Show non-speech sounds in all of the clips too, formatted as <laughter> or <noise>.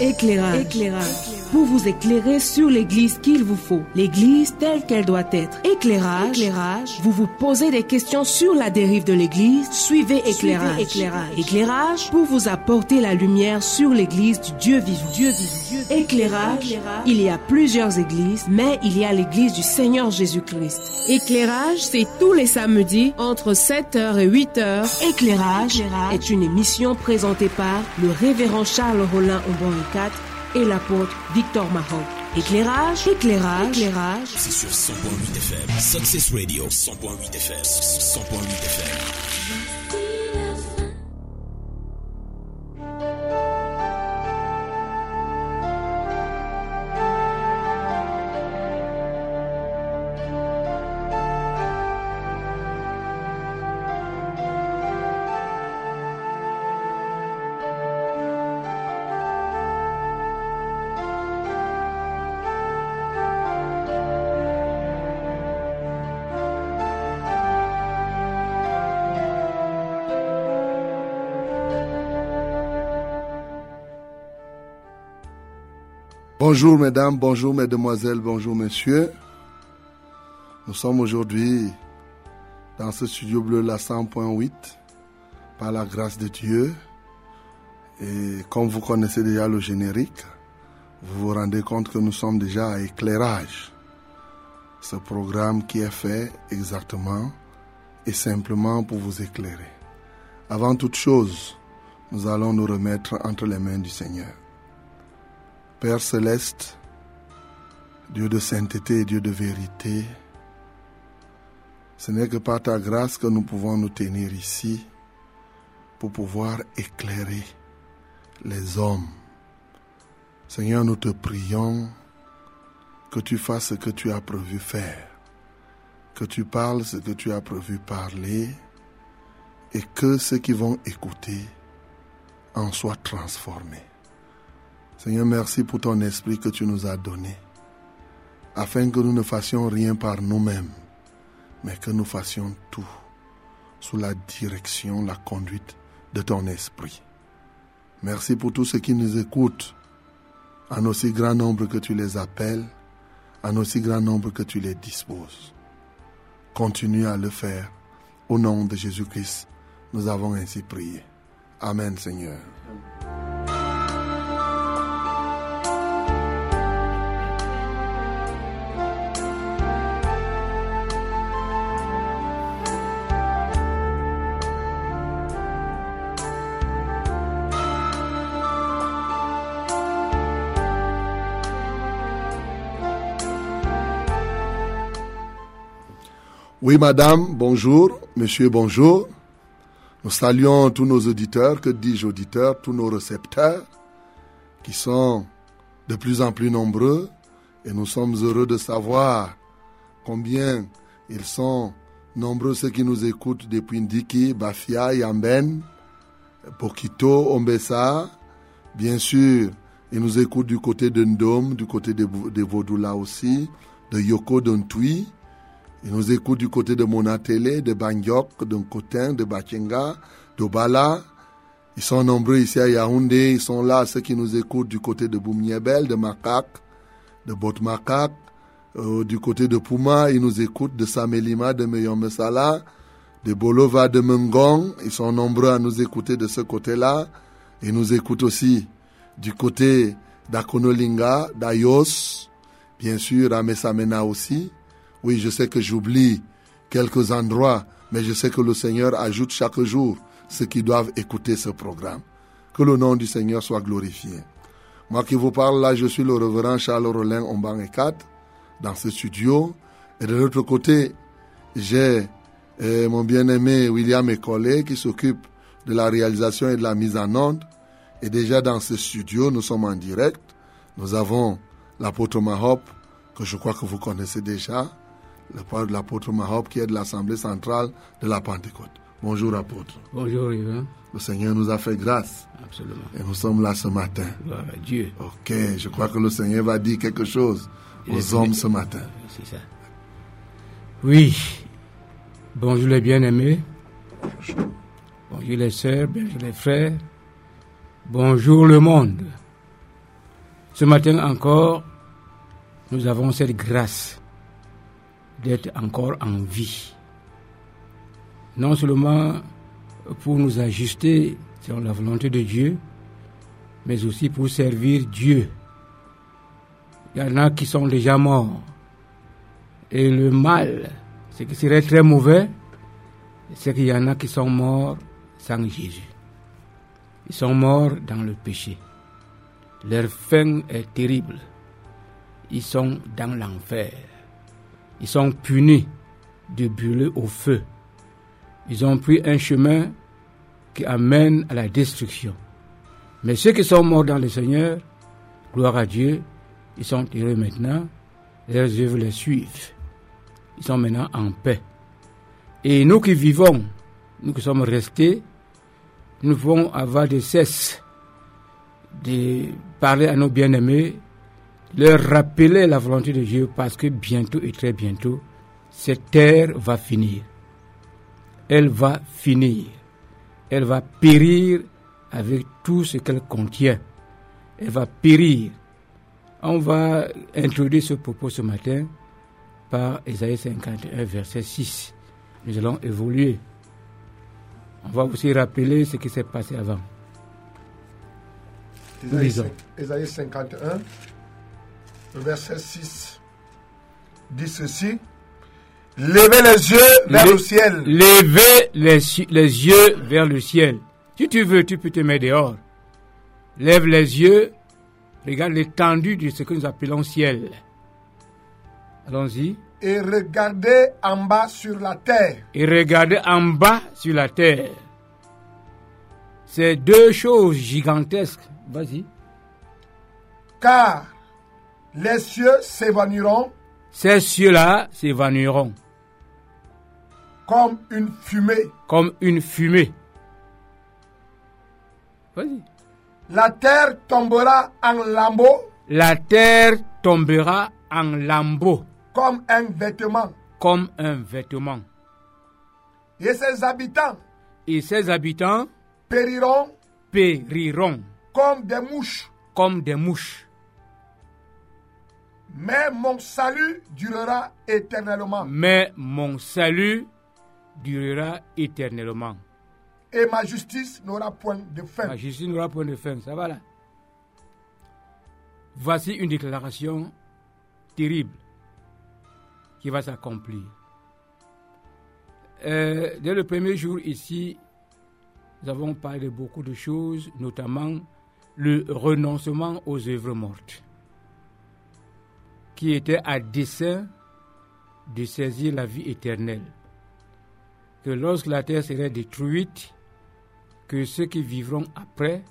Éclairage. Éclairage. Pour vous éclairer sur l'église qu'il vous faut. L'église telle qu'elle doit être. Éclairage. Éclairage. Vous vous posez des questions sur la dérive de l'église. Suivez éclairage. éclairage. Éclairage pour vous apporter la lumière sur l'église du Dieu vivant. Dieu vivant. Éclairage. Il y a plusieurs églises, mais il y a l'église du Seigneur Jésus-Christ. Éclairage, c'est tous les samedis entre 7h et 8h. Éclairage, est une émission présentée par le révérend Charles Rollin Ombon 4 et l'apôtre Victor Mahon. Éclairage, éclairage, éclairage. C'est sur 100.8 FM. Success Radio, 100.8 FM. 100.8 FM. Bonjour mesdames, bonjour mesdemoiselles, bonjour messieurs. Nous sommes aujourd'hui dans ce studio bleu la 100.8 par la grâce de Dieu. Et comme vous connaissez déjà le générique, vous vous rendez compte que nous sommes déjà à éclairage. Ce programme qui est fait exactement et simplement pour vous éclairer. Avant toute chose, nous allons nous remettre entre les mains du Seigneur. Père céleste, Dieu de sainteté et Dieu de vérité, ce n'est que par ta grâce que nous pouvons nous tenir ici pour pouvoir éclairer les hommes. Seigneur, nous te prions que tu fasses ce que tu as prévu faire, que tu parles ce que tu as prévu parler et que ceux qui vont écouter en soient transformés. Seigneur, merci pour ton esprit que tu nous as donné, afin que nous ne fassions rien par nous-mêmes, mais que nous fassions tout sous la direction, la conduite de ton esprit. Merci pour tous ceux qui nous écoutent, en aussi grand nombre que tu les appelles, en aussi grand nombre que tu les disposes. Continue à le faire. Au nom de Jésus-Christ, nous avons ainsi prié. Amen, Seigneur. Oui, madame, bonjour. Monsieur, bonjour. Nous saluons tous nos auditeurs, que dis-je auditeurs, tous nos récepteurs, qui sont de plus en plus nombreux. Et nous sommes heureux de savoir combien ils sont nombreux ceux qui nous écoutent depuis Ndiki, Bafia, Yamben, Pokito, Ombessa. Bien sûr, ils nous écoutent du côté de Ndom, du côté de, de Vodula aussi, de Yoko, de Ils nous écoutent du côté de Monatele, de Bangyok, de Nkotin, de Bachenga, d'Obala. Ils sont nombreux ici à Yaoundé. Ils sont là, ceux qui nous écoutent du côté de Boumniebel, de Makak, de Botmakak. Euh, du côté de Puma, ils nous écoutent de Samelima, de Meyomesala, de Bolova, de Mengong. Ils sont nombreux à nous écouter de ce côté-là. Ils nous écoutent aussi du côté d'Akonolinga, d'Ayos, bien sûr à Messamena aussi. Oui, je sais que j'oublie quelques endroits, mais je sais que le Seigneur ajoute chaque jour ceux qui doivent écouter ce programme. Que le nom du Seigneur soit glorifié. Moi qui vous parle là, je suis le révérend Charles Rollin Ombang et 4 dans ce studio. Et de l'autre côté, j'ai euh, mon bien-aimé William Ecolé qui s'occupe de la réalisation et de la mise en onde. Et déjà dans ce studio, nous sommes en direct. Nous avons l'apôtre Mahop, que je crois que vous connaissez déjà le l'apôtre Mahop qui est de l'Assemblée centrale de la Pentecôte. Bonjour apôtre. Bonjour Yvan. Le Seigneur nous a fait grâce. Absolument. Et nous sommes là ce matin. Gloire à Dieu. Ok, je crois que le Seigneur va dire quelque chose aux hommes ce matin. C'est ça. Oui. Bonjour les bien-aimés. Bonjour les sœurs, bonjour les frères. Bonjour le monde. Ce matin encore, nous avons cette grâce d'être encore en vie. Non seulement pour nous ajuster selon la volonté de Dieu, mais aussi pour servir Dieu. Il y en a qui sont déjà morts. Et le mal, ce qui serait très mauvais, c'est qu'il y en a qui sont morts sans Jésus. Ils sont morts dans le péché. Leur fin est terrible. Ils sont dans l'enfer. Ils sont punis de brûler au feu. Ils ont pris un chemin qui amène à la destruction. Mais ceux qui sont morts dans le Seigneur, gloire à Dieu, ils sont heureux maintenant, leurs œuvres les suivent. Ils sont maintenant en paix. Et nous qui vivons, nous qui sommes restés, nous pouvons avoir de cesse de parler à nos bien-aimés, leur rappeler la volonté de Dieu parce que bientôt et très bientôt, cette terre va finir. Elle va finir. Elle va périr avec tout ce qu'elle contient. Elle va périr. On va introduire ce propos ce matin par Ésaïe 51, verset 6. Nous allons évoluer. On va aussi rappeler ce qui s'est passé avant. Ésaïe 51, verset 6 dit ceci. Levez les yeux vers le ciel. Levez les, les yeux vers le ciel. Si tu veux, tu peux te mettre dehors. Lève les yeux, regarde l'étendue de ce que nous appelons ciel. Allons-y. Et regardez en bas sur la terre. Et regardez en bas sur la terre. C'est deux choses gigantesques. Vas-y. Car les cieux s'évanouiront. Ces cieux-là s'évanouiront. Comme une fumée. Comme une fumée. Vas-y. La terre tombera en lambeaux. La terre tombera en lambeaux. Comme un vêtement. Comme un vêtement. Et ses habitants. Et ses habitants périront. Périront. Comme des mouches. Comme des mouches. Mais mon salut durera éternellement. Mais mon salut durera éternellement. Et ma justice n'aura point de fin. Ma justice n'aura point de fin. Ça va là. Voici une déclaration terrible qui va s'accomplir. Euh, dès le premier jour ici, nous avons parlé de beaucoup de choses, notamment le renoncement aux œuvres mortes, qui était à dessein de saisir la vie éternelle. Que lorsque la terre serait détruite, que ceux qui vivront après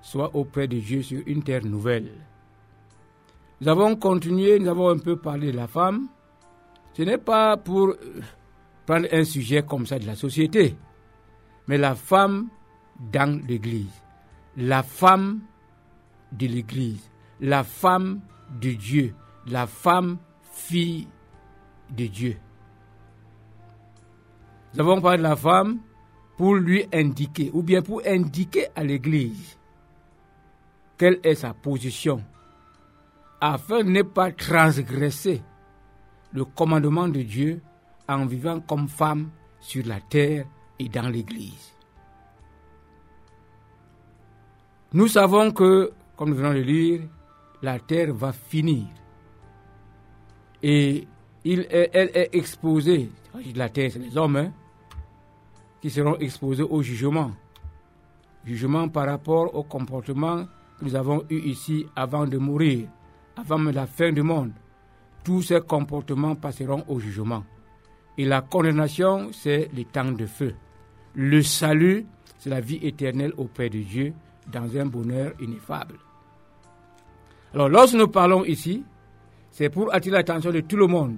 soient auprès de Dieu sur une terre nouvelle. Nous avons continué, nous avons un peu parlé de la femme. Ce n'est pas pour prendre un sujet comme ça de la société, mais la femme dans l'Église, la femme de l'Église, la femme de Dieu, la femme fille de Dieu. Nous avons parlé de la femme pour lui indiquer, ou bien pour indiquer à l'Église quelle est sa position, afin de ne pas transgresser le commandement de Dieu en vivant comme femme sur la terre et dans l'Église. Nous savons que, comme nous venons de lire, la terre va finir. Et elle est exposée, la terre c'est les hommes, hein, qui seront exposés au jugement. Jugement par rapport au comportement que nous avons eu ici avant de mourir, avant la fin du monde. Tous ces comportements passeront au jugement. Et la condamnation, c'est le temps de feu. Le salut, c'est la vie éternelle auprès de Dieu dans un bonheur ineffable. Alors, lorsque nous parlons ici, c'est pour attirer l'attention de tout le monde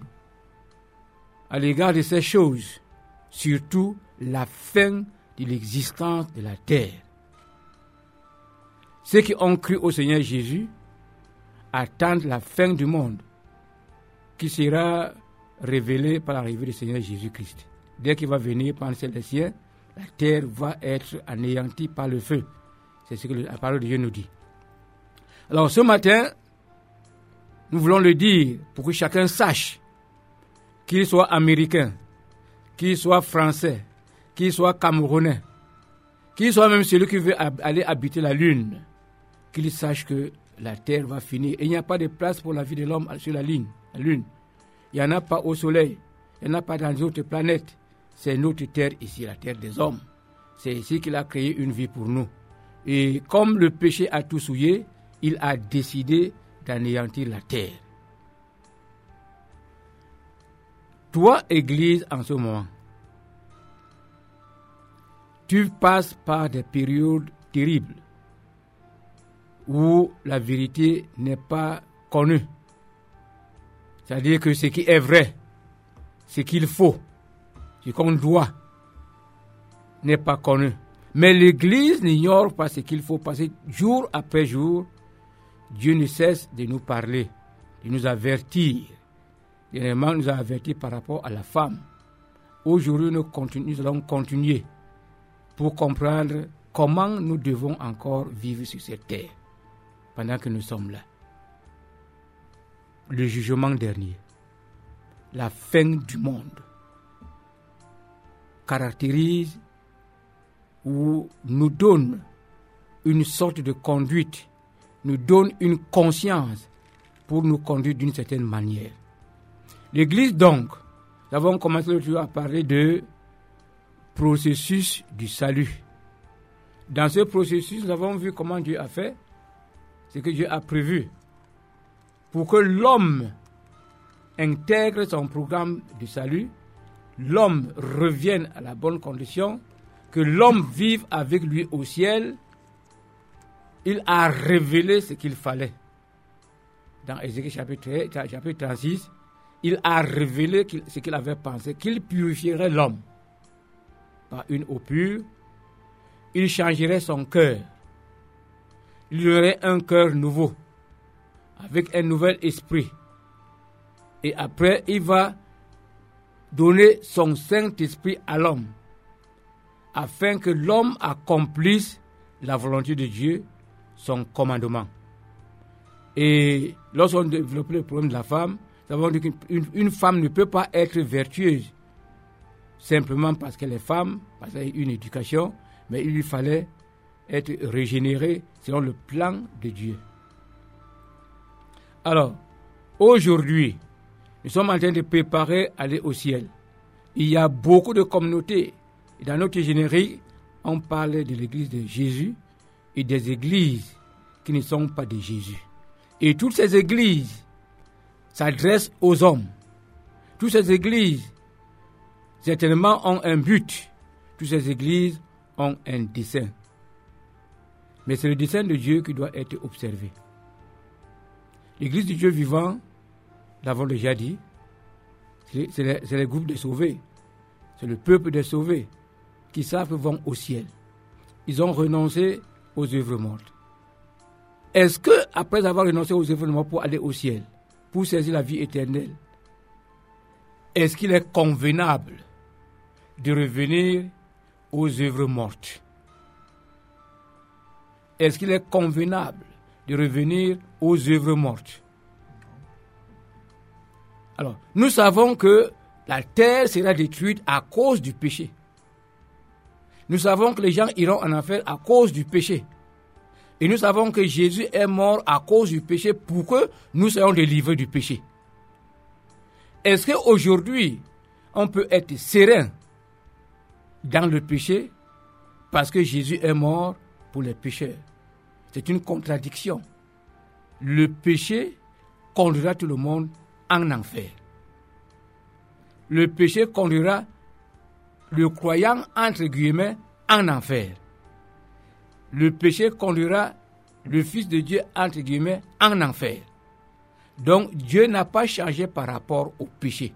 à l'égard de ces choses, surtout la fin de l'existence de la terre. Ceux qui ont cru au Seigneur Jésus attendent la fin du monde qui sera révélée par l'arrivée du Seigneur Jésus-Christ. Dès qu'il va venir par les siens, la terre va être anéantie par le feu. C'est ce que la parole de Dieu nous dit. Alors ce matin, nous voulons le dire pour que chacun sache, qu'il soit américain, qu'il soit français, qu'il soit camerounais, qu'il soit même celui qui veut aller habiter la Lune, qu'il sache que la Terre va finir. Et il n'y a pas de place pour la vie de l'homme sur la Lune. La Lune. Il n'y en a pas au Soleil. Il n'y en a pas dans les autres planètes. C'est notre Terre ici, la Terre des hommes. C'est ici qu'il a créé une vie pour nous. Et comme le péché a tout souillé, il a décidé d'anéantir la terre. Toi, Église, en ce moment, tu passes par des périodes terribles où la vérité n'est pas connue. C'est-à-dire que ce qui est vrai, ce qu'il faut, ce qu'on doit, n'est pas connu. Mais l'Église n'ignore pas ce qu'il faut passer jour après jour. Dieu ne cesse de nous parler, de nous avertir. Dernièrement, nous a avertis par rapport à la femme. Aujourd'hui, nous allons continuer pour comprendre comment nous devons encore vivre sur cette terre pendant que nous sommes là. Le jugement dernier, la fin du monde, caractérise ou nous donne une sorte de conduite, nous donne une conscience pour nous conduire d'une certaine manière. L'Église, donc, nous avons commencé à parler de processus du salut. Dans ce processus, nous avons vu comment Dieu a fait, ce que Dieu a prévu, pour que l'homme intègre son programme du salut, l'homme revienne à la bonne condition, que l'homme vive avec lui au ciel, il a révélé ce qu'il fallait. Dans Ézéchiel chapitre, chapitre 36, il a révélé ce qu'il avait pensé, qu'il purifierait l'homme par une eau pure, il changerait son cœur, il y aurait un cœur nouveau, avec un nouvel esprit. Et après, il va donner son Saint-Esprit à l'homme afin que l'homme accomplisse la volonté de Dieu, son commandement. Et lorsqu'on développe le problème de la femme, nous avons dit qu'une femme ne peut pas être vertueuse simplement parce qu'elle est femme, parce qu'elle a une éducation, mais il lui fallait être régénérée selon le plan de Dieu. Alors, aujourd'hui, nous sommes en train de préparer aller au ciel. Il y a beaucoup de communautés dans notre générique, on parle de l'église de Jésus et des églises qui ne sont pas de Jésus. Et toutes ces églises s'adressent aux hommes. Toutes ces églises, certainement, ont un but. Toutes ces églises ont un dessein. Mais c'est le dessein de Dieu qui doit être observé. L'église du Dieu vivant, l'avons déjà dit, c'est les, les groupes de sauvés. C'est le peuple des sauvés qui savent vont au ciel. Ils ont renoncé aux œuvres mortes. Est-ce que, après avoir renoncé aux œuvres mortes pour aller au ciel, pour saisir la vie éternelle, est-ce qu'il est convenable de revenir aux œuvres mortes? Est-ce qu'il est convenable de revenir aux œuvres mortes? Alors, nous savons que la terre sera détruite à cause du péché. Nous savons que les gens iront en enfer à cause du péché. Et nous savons que Jésus est mort à cause du péché pour que nous soyons délivrés du péché. Est-ce qu'aujourd'hui, on peut être serein dans le péché parce que Jésus est mort pour les pécheurs? C'est une contradiction. Le péché conduira tout le monde en enfer. Le péché conduira le croyant, entre guillemets, en enfer. Le péché conduira le Fils de Dieu, entre guillemets, en enfer. Donc Dieu n'a pas changé par rapport au péché.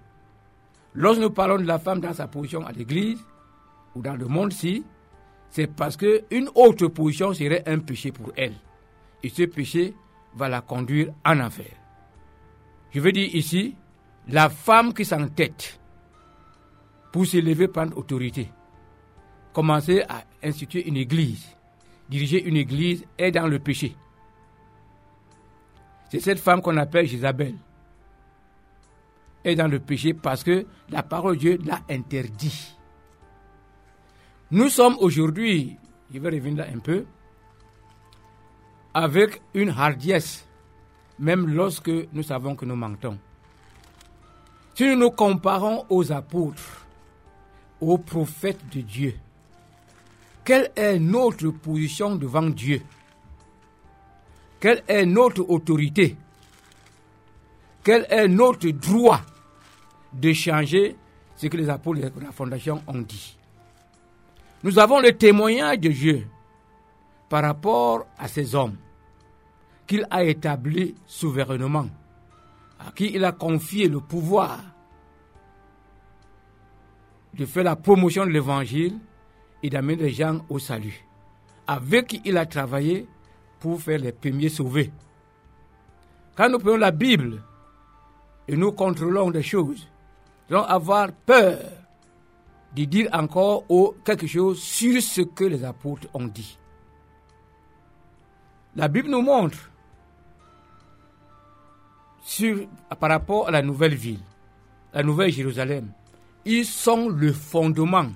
Lorsque nous parlons de la femme dans sa position à l'église ou dans le monde-ci, c'est parce qu'une autre position serait un péché pour elle. Et ce péché va la conduire en enfer. Je veux dire ici, la femme qui s'entête pour s'élever, prendre autorité. Commencer à instituer une église. Diriger une église est dans le péché. C'est cette femme qu'on appelle Isabelle. est dans le péché parce que la parole de Dieu l'a interdit. Nous sommes aujourd'hui, je vais revenir là un peu, avec une hardiesse, même lorsque nous savons que nous mentons. Si nous nous comparons aux apôtres, aux prophètes de Dieu, quelle est notre position devant Dieu? Quelle est notre autorité? Quel est notre droit de changer ce que les apôtres de la fondation ont dit? Nous avons le témoignage de Dieu par rapport à ces hommes qu'il a établis souverainement, à qui il a confié le pouvoir de faire la promotion de l'évangile et d'amener les gens au salut, avec qui il a travaillé pour faire les premiers sauvés. Quand nous prenons la Bible et nous contrôlons des choses, nous allons avoir peur de dire encore quelque chose sur ce que les apôtres ont dit. La Bible nous montre par rapport à la nouvelle ville, la nouvelle Jérusalem, ils sont le fondement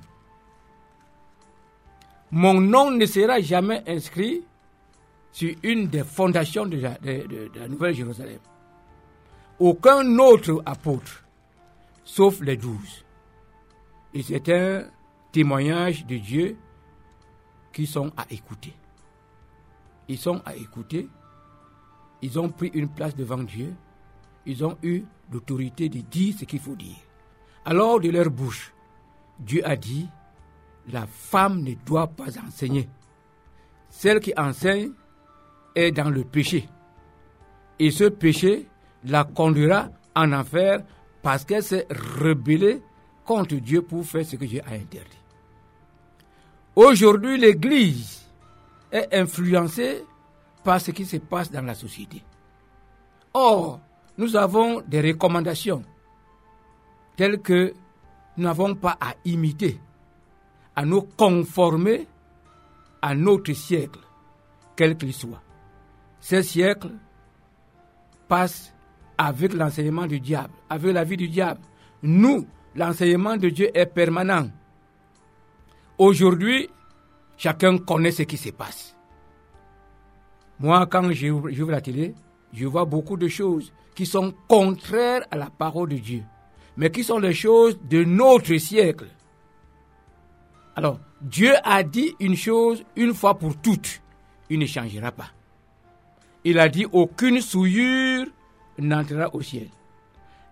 mon nom ne sera jamais inscrit sur une des fondations de la, Nouvelle Jérusalem. Aucun autre apôtre, sauf les douze. Et c'est un témoignage de Dieu qui sont à écouter. Ils sont à écouter. Ils ont pris une place devant Dieu. Ils ont eu l'autorité de dire ce qu'il faut dire. Alors de leur bouche, Dieu a dit, la femme ne doit pas enseigner. Celle qui enseigne est dans le péché. Et ce péché la conduira en enfer parce qu'elle s'est rebellée contre Dieu pour faire ce que Dieu a interdit. Aujourd'hui, l'Église est influencée par ce qui se passe dans la société. Or, nous avons des recommandations telles que nous n'avons pas à imiter à nous conformer à notre siècle, quel qu'il soit. Ce siècle passe avec l'enseignement du diable, avec la vie du diable. Nous, l'enseignement de Dieu est permanent. Aujourd'hui, chacun connaît ce qui se passe. Moi, quand j'ouvre la télé, je vois beaucoup de choses qui sont contraires à la parole de Dieu, mais qui sont les choses de notre siècle? Alors, Dieu a dit une chose une fois pour toutes. Il ne changera pas. Il a dit aucune souillure n'entrera au ciel.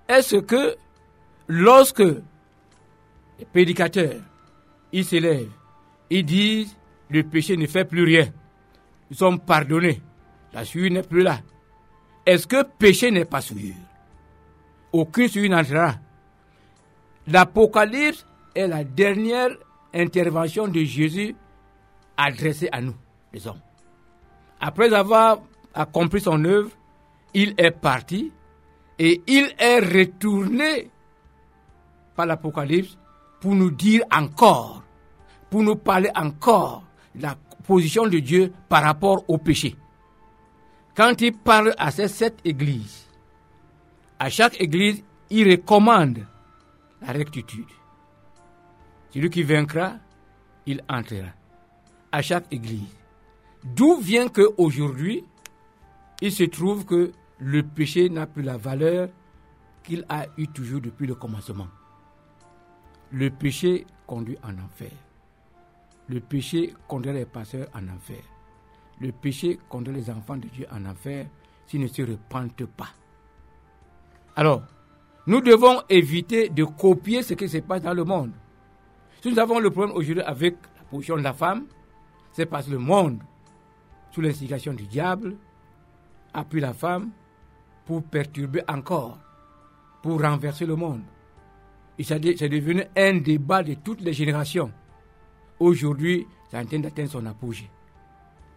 Est-ce que lorsque les prédicateurs, ils s'élèvent, ils disent le péché ne fait plus rien, ils sont pardonnés, la souillure n'est plus là. Est-ce que péché n'est pas souillure? Aucune souillure n'entrera. L'Apocalypse est la dernière intervention de Jésus adressée à nous, les hommes. Après avoir accompli son œuvre, il est parti et il est retourné par l'Apocalypse pour nous dire encore, pour nous parler encore la position de Dieu par rapport au péché. Quand il parle à ces sept églises, à chaque église, il recommande la rectitude. Celui qui vaincra, il entrera à chaque église. D'où vient qu'aujourd'hui, il se trouve que le péché n'a plus la valeur qu'il a eu toujours depuis le commencement. Le péché conduit en enfer. Le péché conduit les passeurs en enfer. Le péché conduit les enfants de Dieu en enfer s'ils ne se repentent pas. Alors, nous devons éviter de copier ce qui se passe dans le monde. Si nous avons le problème aujourd'hui avec la position de la femme, c'est parce que le monde, sous l'instigation du diable, appuie la femme pour perturber encore, pour renverser le monde. Et c'est devenu un débat de toutes les générations. Aujourd'hui, ça en train d'atteindre son apogée.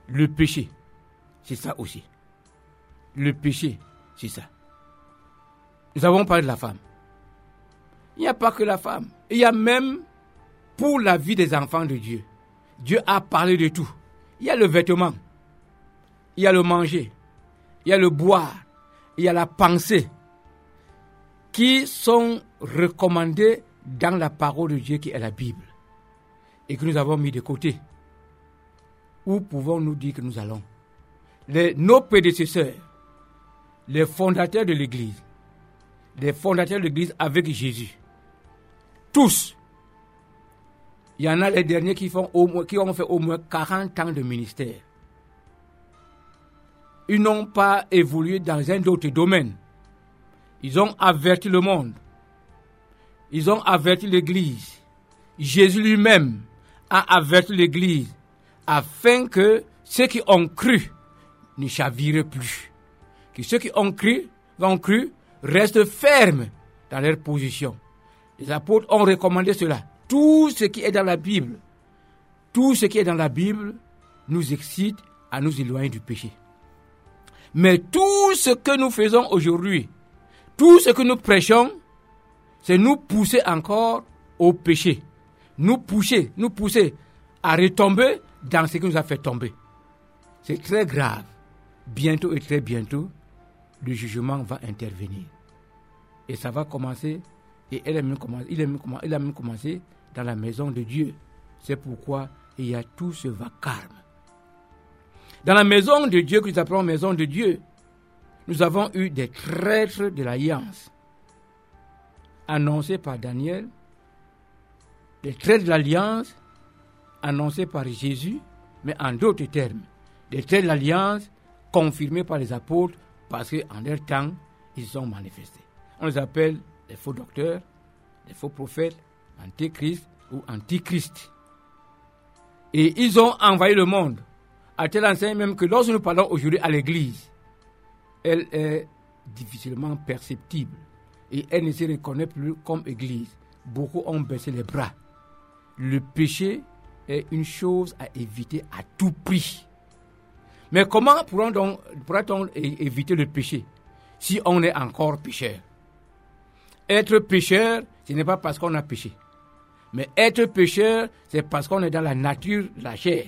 Le péché, c'est ça aussi. Le péché, c'est ça. Nous avons parlé de la femme. Il n'y a pas que la femme. Il y a même pour la vie des enfants de Dieu. Dieu a parlé de tout. Il y a le vêtement, il y a le manger, il y a le boire, il y a la pensée qui sont recommandées dans la parole de Dieu qui est la Bible et que nous avons mis de côté. Où pouvons-nous dire que nous allons? Les, Nos prédécesseurs, les fondateurs de l'Église, les fondateurs de l'Église avec Jésus, tous, il y en a les derniers qui, font qui ont fait au moins 40 ans de ministère. Ils n'ont pas évolué dans un autre domaine. Ils ont averti le monde. Ils ont averti l'Église. Jésus lui-même a averti l'Église afin que ceux qui ont cru ne chavirent plus. Que ceux qui ont cru, ont cru, restent fermes dans leur position. Les apôtres ont recommandé cela. Tout ce qui est dans la Bible, tout ce qui est dans la Bible nous excite à nous éloigner du péché. Mais tout ce que nous faisons aujourd'hui, tout ce que nous prêchons, c'est nous pousser encore au péché. Nous pousser, nous pousser à retomber dans ce qui nous a fait tomber. C'est très grave. Bientôt et très bientôt, le jugement va intervenir. Et ça va commencer, et elle a même commencé, il, a même commencé dans la maison de Dieu. C'est pourquoi il y a tout ce vacarme. Dans la maison de Dieu que nous appelons maison de Dieu, nous avons eu des traîtres de l'alliance annoncés par Daniel, des traîtres de l'alliance annoncés par Jésus, mais en d'autres termes, des traîtres de l'alliance confirmés par les apôtres parce qu'en leur temps, ils sont manifestés. On les appelle les faux docteurs, les faux prophètes, antichrist ou antichrist. Et ils ont envahi le monde, à tel enseigne même que lorsque nous parlons aujourd'hui à l'Église, elle est difficilement perceptible et elle ne se reconnaît plus comme Église. Beaucoup ont baissé les bras. Le péché est une chose à éviter à tout prix. Mais comment pourra-t-on éviter le péché si on est encore pécheur? Être pécheur, ce n'est pas parce qu'on a péché. Mais être pécheur, c'est parce qu'on est dans la nature de la chair.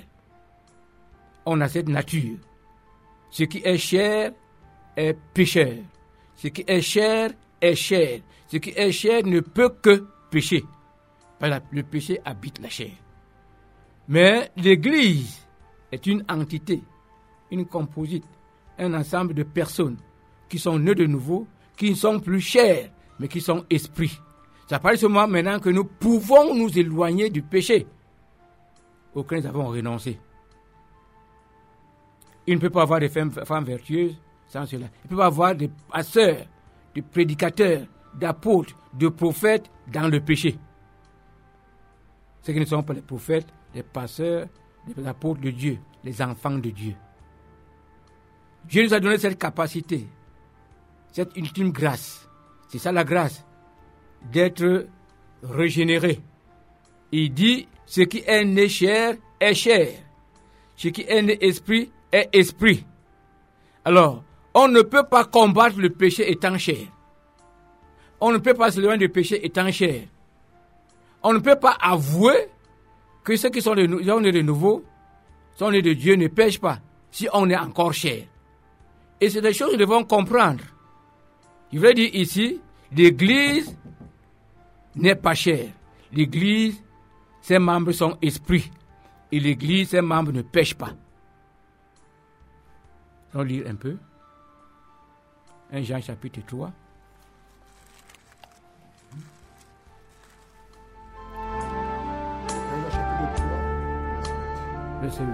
On a cette nature. Ce qui est chair est pécheur. Ce qui est chair est chair. Ce qui est chair ne peut que pécher. Le péché habite la chair. Mais l'Église est une entité, une composite, un ensemble de personnes qui sont nées de nouveau, qui ne sont plus chairs, mais qui sont esprits. Ça parle seulement maintenant que nous pouvons nous éloigner du péché auquel nous avons renoncé. Il ne peut pas avoir des femmes, vertueuses sans cela. Il ne peut pas avoir des pasteurs, des prédicateurs, d'apôtres, de prophètes dans le péché. Ceux qui ne sont pas les prophètes, les pasteurs, les apôtres de Dieu, les enfants de Dieu. Dieu nous a donné cette capacité, cette ultime grâce. C'est ça la grâce d'être régénéré. Il dit, ce qui est né chair est chair. Ce qui est né esprit est esprit. Alors, on ne peut pas combattre le péché étant chair. On ne peut pas se loin du péché étant chair. On ne peut pas avouer que ceux qui sont de, de nouveau, sont nés de Dieu, ne pêchent pas si on est encore chair. Et c'est des choses nous devons comprendre. Je voudrais dire ici, l'Église n'est pas cher. L'Église, ses membres sont esprits. Et l'Église, ses membres ne pêchent pas. On lire un peu. 1 Jean chapitre 3. Verset 8.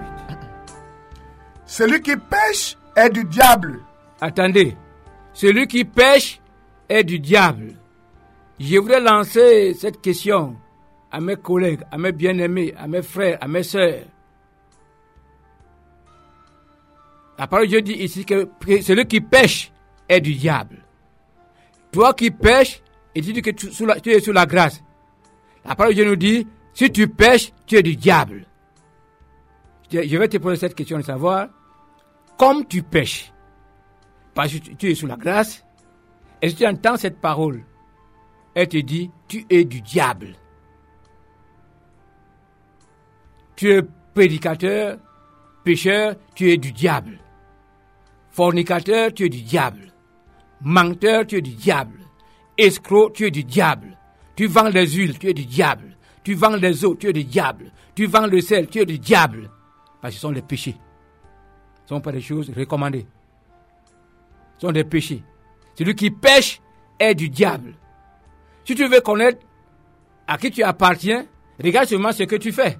Celui qui pêche est du diable. Attendez. Celui qui pêche est du diable. Je voudrais lancer cette question à mes collègues, à mes bien-aimés, à mes frères, à mes sœurs. La parole de Dieu dit ici que celui qui pêche est du diable. Toi qui pêches, et tu dis que tu, es sous la grâce. La parole de Dieu nous dit, si tu pêches, tu es du diable. Je vais te poser cette question de savoir, comme tu pêches, parce que tu es sous la grâce, et si tu entends cette parole, elle te dit, tu es du diable. Tu es prédicateur, pécheur, tu es du diable. Fornicateur, tu es du diable. Menteur, tu es du diable. Escroc, tu es du diable. Tu vends les huiles, tu es du diable. Tu vends les eaux, tu es du diable. Tu vends le sel, tu es du diable. Parce que ce sont les péchés. Ce ne sont pas des choses recommandées. Ce sont des péchés. Celui qui pêche est du diable. Si tu veux connaître à qui tu appartiens, regarde seulement ce que tu fais.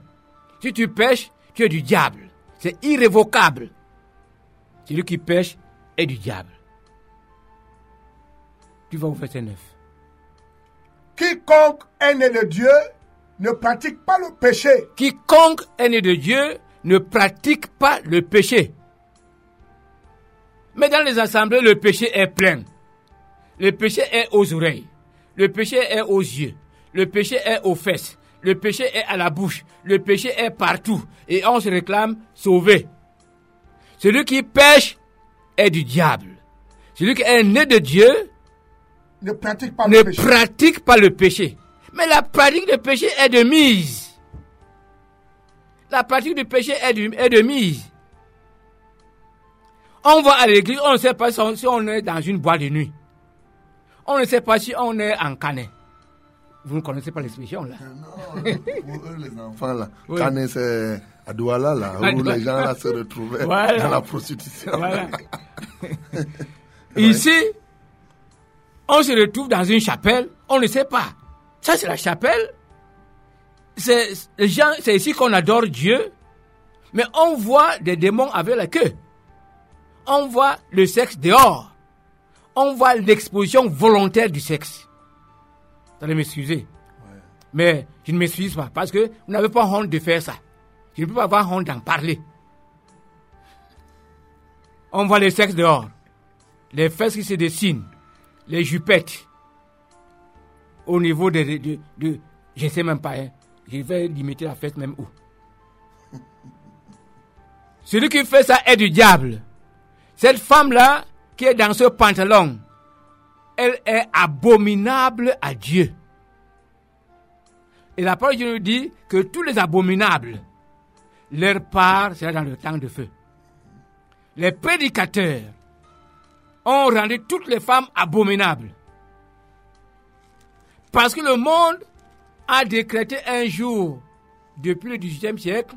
Si tu pêches, tu es du diable. C'est irrévocable. Celui qui pêche est du diable. Tu vas au verset 9. Quiconque est né de Dieu ne pratique pas le péché, Quiconque est né de Dieu ne pratique pas le péché. Mais dans les assemblées, le péché est plein. Le péché est aux oreilles. Le péché est aux yeux. Le péché est aux fesses. Le péché est à la bouche. Le péché est partout. Et on se réclame sauvé. Celui qui pêche est du diable. Celui qui est né de Dieu ne pratique pas ne le péché. pratique pas le péché. Mais la pratique du péché est de mise. La pratique du péché est de, est de mise. On va à l'église, on ne sait pas si on, si on est dans une boîte de nuit. On ne sait pas si on est en canet. Vous ne connaissez pas l'expression là. Non, pour eux, les enfants, là. Oui. Kane, c'est à Douala, là, où les gens là se retrouvaient Voilà. dans la prostitution. Voilà. <laughs> Ici, on se retrouve dans une chapelle, on ne sait pas. Ça, c'est la chapelle. C'est ici qu'on adore Dieu. Mais on voit des démons avec la queue. On voit le sexe dehors. On voit l'exposition volontaire du sexe. Vous allez m'excuser. Mais je ne m'excuse pas parce que vous n'avez pas honte de faire ça. Je ne peux pas avoir honte d'en parler. On voit les sexes dehors. Les fesses qui se dessinent. Les jupettes. Au niveau de, de, de- de- je ne sais même pas. hein. Je vais limiter la fesse même où. <laughs> Celui qui fait ça est du diable. Cette femme-là, qui est dans ce pantalon, elle est abominable à Dieu. Et la parole de Dieu nous dit que tous les abominables, leur part sera dans le temps de feu. Les prédicateurs ont rendu toutes les femmes abominables. Parce que le monde a décrété un jour, depuis le XVIIIe siècle,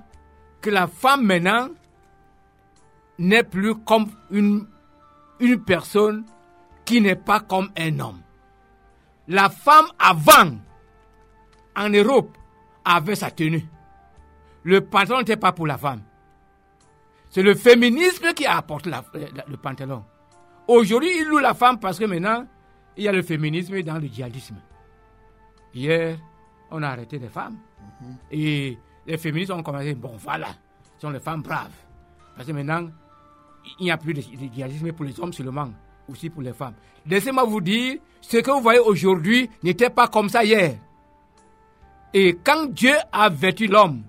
que la femme maintenant n'est plus comme une, une personne qui n'est pas comme un homme. La femme avant, en Europe, avait sa tenue. Le pantalon n'était pas pour la femme. C'est le féminisme qui a apporté la- la- le pantalon. Aujourd'hui, il loue la femme parce que maintenant, il y a le féminisme dans le djihadisme. Hier, on a arrêté les femmes. Et les féministes ont commencé, bon voilà, ce sont les femmes braves. Parce que maintenant, il n'y a plus djihadisme pour les hommes seulement, aussi pour les femmes. Laissez-moi vous dire, ce que vous voyez aujourd'hui n'était pas comme ça hier. Et quand Dieu a vêtu l'homme,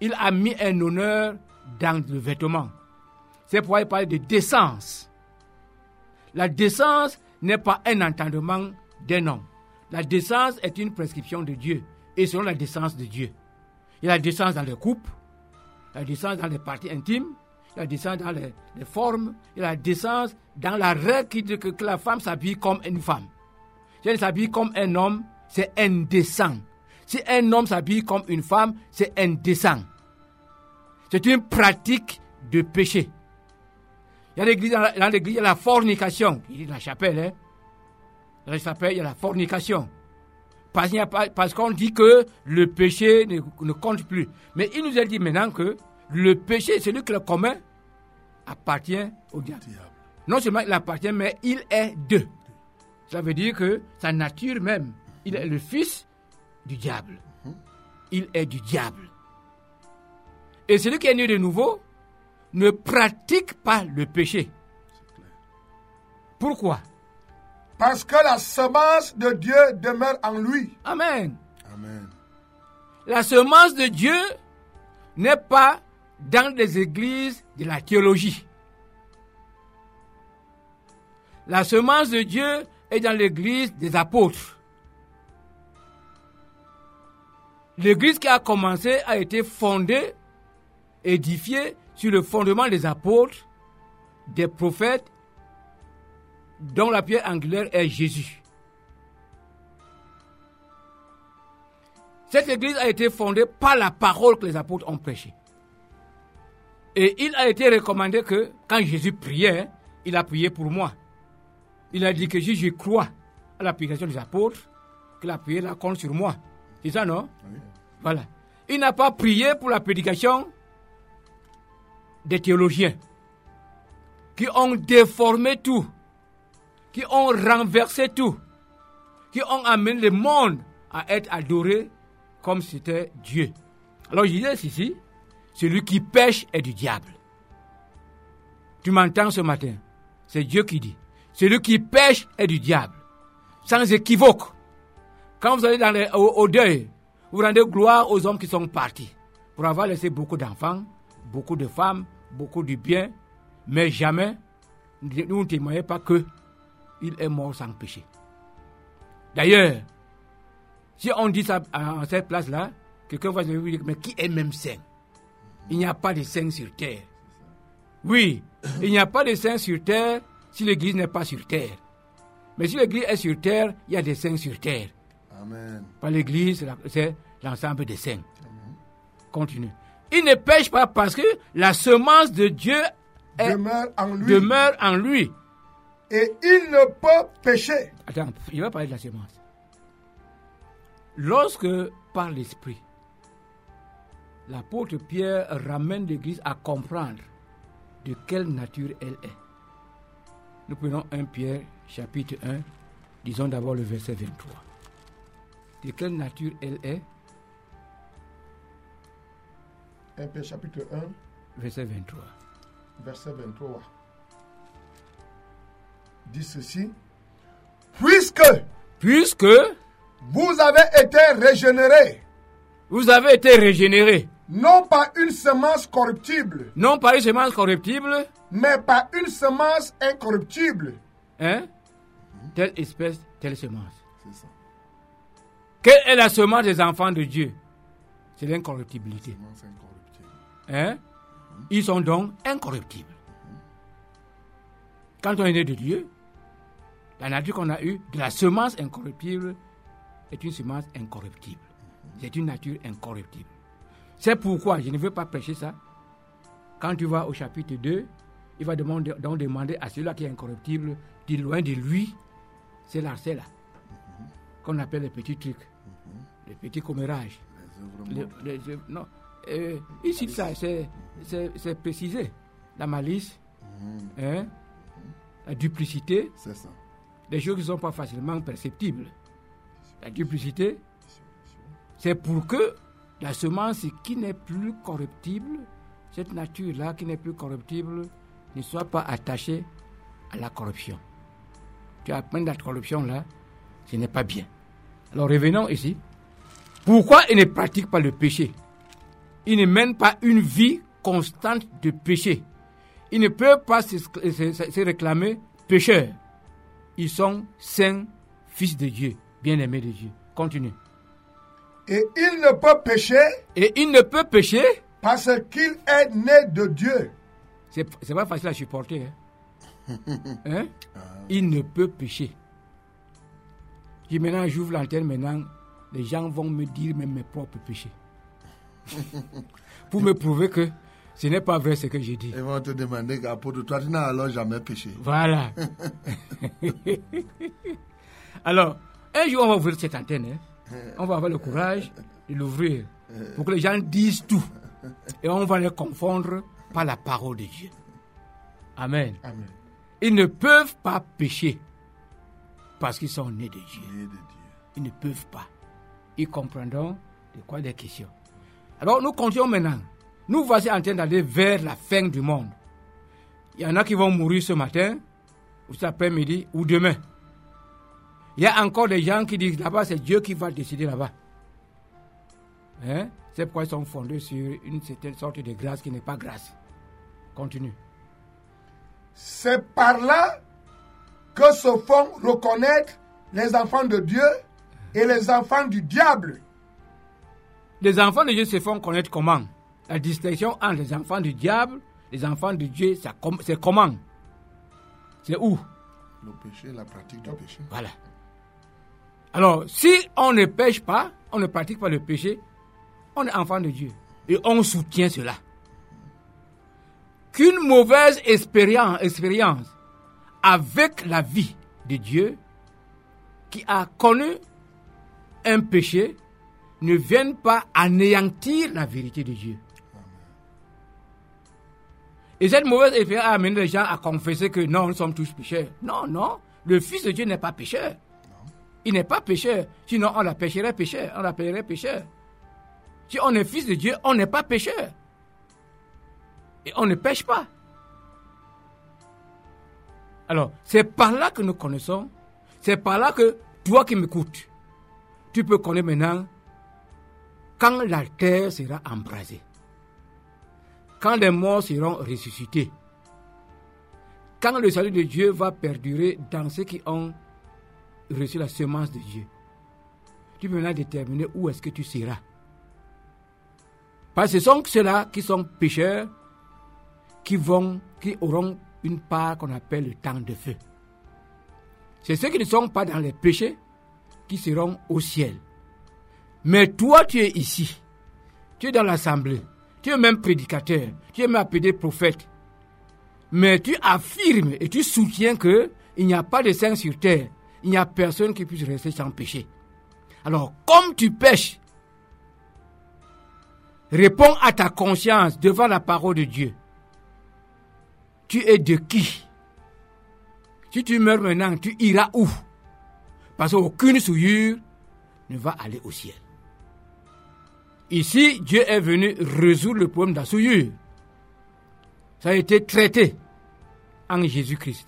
il a mis un honneur dans le vêtement. C'est pourquoi il parle de décence. La décence n'est pas un entendement d'un homme. La décence est une prescription de Dieu. Et selon la décence de Dieu. Il y a la décence dans les coupes, la décence dans les parties intimes, la décence dans les, les formes, a la décence dans la règle qui dit que, que la femme s'habille comme une femme. Si elle s'habille comme un homme, c'est indécent. Si un homme s'habille comme une femme, c'est indécent. C'est une pratique de péché. Il y a l'église, dans l'église, il y a la fornication. Il dit dans la chapelle, hein. Dans la chapelle, il y a la fornication. Parce qu'on dit que le péché ne, ne compte plus. Mais il nous a dit maintenant que le péché, celui qui le commun, appartient au diable. Non seulement il appartient, mais il est d'eux. Ça veut dire que sa nature même, il est le fils du diable. Il est du diable. Et celui qui est né de nouveau ne pratique pas le péché. Pourquoi? Parce que la semence de Dieu demeure en lui. Amen. Amen. La semence de Dieu n'est pas dans les églises de la théologie. La semence de Dieu est dans l'église des apôtres. L'église qui a commencé a été fondée, édifiée sur le fondement des apôtres, des prophètes dont la pierre angulaire est Jésus. Cette église a été fondée par la parole que les apôtres ont prêchée. Et il a été recommandé que quand Jésus priait, il a prié pour moi. Il a dit que Jésus croit à l'application des apôtres, que la prière la compte sur moi. C'est ça, non? Voilà. Il n'a pas prié pour la prédication des théologiens qui ont déformé tout, qui ont renversé tout, qui ont amené le monde à être adoré comme c'était Dieu. Alors je disais ici, celui qui pêche est du diable. Tu m'entends ce matin? C'est Dieu qui dit. Celui qui pêche est du diable. Sans équivoque. Quand vous allez dans les, au, deuil, vous rendez gloire aux hommes qui sont partis. Pour avoir laissé beaucoup d'enfants, beaucoup de femmes, beaucoup de biens, mais jamais, nous ne témoignons pas que il est mort sans péché. D'ailleurs, si on dit ça à cette place-là, quelqu'un va se dire, mais qui est même saint? Il n'y a pas de saint sur terre. Oui, il n'y a pas de saint sur terre si l'église n'est pas sur terre. Mais si l'église est sur terre, il y a des saints sur terre. Amen. Pas l'église, c'est l'ensemble des saints. Continue. Il ne pêche pas parce que la semence de Dieu demeure, en lui. demeure en lui. Et il ne peut pécher. Attends, il va parler de la semence. Lorsque, par l'Esprit, l'apôtre Pierre ramène l'Église à comprendre de quelle nature elle est. Nous prenons 1 Pierre chapitre 1, disons d'abord le verset 23. De quelle nature elle est? 1 Pierre chapitre 1, verset 23. Verset 23. Dit ceci. Puisque, puisque vous avez été régénérés. Vous avez été régénérés. Non pas une semence corruptible. Non pas une semence corruptible. Mais pas une semence incorruptible. Hein? Telle espèce, telle semence. C'est ça. Quelle est la semence des enfants de Dieu? C'est l'incorruptibilité. Hein? Ils sont donc incorruptibles. Quand on est né de Dieu, la nature qu'on a eue, de la semence incorruptible, est une semence incorruptible. C'est une nature incorruptible. C'est pourquoi je ne veux pas prêcher ça. Quand tu vas au chapitre 2, il va demander, donc demander à celui-là qui est incorruptible, de loin de lui, c'est là, c'est là. Qu'on appelle les petits trucs, les petits commérages. Les, non. Euh, ici, ça, c'est précisé. La malice, hein, la duplicité, des choses qui ne sont pas facilement perceptibles la duplicité, c'est pour que la semence qui n'est plus corruptible, cette nature-là qui n'est plus corruptible, ne soit pas attachée à la corruption. Tu apprends la corruption là, ce n'est pas bien. Alors revenons ici. Pourquoi il ne pratique pas le péché? Il ne mène pas une vie constante de péché. Il ne peut pas se, réclamer pécheurs. Ils sont saints, fils de Dieu bien-aimé de Dieu. Continue. Et il ne peut pécher. Et il ne peut pécher. Parce qu'il est né de Dieu. C'est pas facile à supporter. Hein? <laughs> hein? Il ne peut pécher. Et maintenant, j'ouvre l'antenne, maintenant, les gens vont me dire même mes propres péchés. <laughs> Pour me prouver que ce n'est pas vrai ce que j'ai dit. Ils vont te demander, pour toi, tu n'as alors jamais péché. Voilà. <laughs> alors, un jour, on va ouvrir cette antenne. Hein. On va avoir le courage de l'ouvrir pour que les gens disent tout. Et on va les confondre par la parole de Dieu. Amen. Ils ne peuvent pas pécher parce qu'ils sont nés de Dieu. Ils ne peuvent pas. Ils comprendront de quoi il est question. Alors nous continuons maintenant. Nous voici en train d'aller vers la fin du monde. Il y en a qui vont mourir ce matin, ou cet après-midi, ou demain. Il y a encore des gens qui disent là-bas, c'est Dieu qui va décider là-bas. Hein? C'est pourquoi ils sont fondés sur une certaine sorte de grâce qui n'est pas grâce. Continue. C'est par là que se font reconnaître les enfants de Dieu et les enfants du diable. Les enfants de Dieu se font connaître comment? La distinction entre les enfants du diable, les enfants de Dieu, c'est comment? C'est où? Le péché, la pratique du péché. Voilà. Alors, si on ne pêche pas, on ne pratique pas le péché, on est enfant de Dieu. Et on soutient cela. Qu'une mauvaise expérience, avec la vie de Dieu, qui a connu un péché, ne vienne pas anéantir la vérité de Dieu. Et cette mauvaise expérience a amené les gens à confesser que non, nous sommes tous pécheurs. Non, non, le Fils de Dieu n'est pas pécheur. Il n'est pas pécheur. Sinon, on l'appellerait pécheur. On l'appellerait pécheur. Si on est fils de Dieu, on n'est pas pécheur. Et on ne pêche pas. Alors, c'est par là que nous connaissons. C'est par là que toi qui m'écoutes, tu peux connaître maintenant quand la terre sera embrasée. Quand les morts seront ressuscités. Quand le salut de Dieu va perdurer dans ceux qui ont reçu la semence de Dieu. Tu peux maintenant déterminer où est-ce que tu seras. Parce que ce sont ceux-là qui sont pécheurs, qui vont, qui auront une part qu'on appelle le temps de feu. C'est ceux qui ne sont pas dans les péchés qui seront au ciel. Mais toi, tu es ici. Tu es dans l'assemblée. Tu es même prédicateur. Tu es même appelé prophète. Mais tu affirmes et tu soutiens que il n'y a pas de saint sur terre. Il n'y a personne qui puisse rester sans péché. Alors, comme tu pêches, réponds à ta conscience devant la parole de Dieu. Tu es de qui? Si tu meurs maintenant, tu iras où? Parce qu'aucune souillure ne va aller au ciel. Ici, Dieu est venu résoudre le problème de la souillure. Ça a été traité en Jésus-Christ.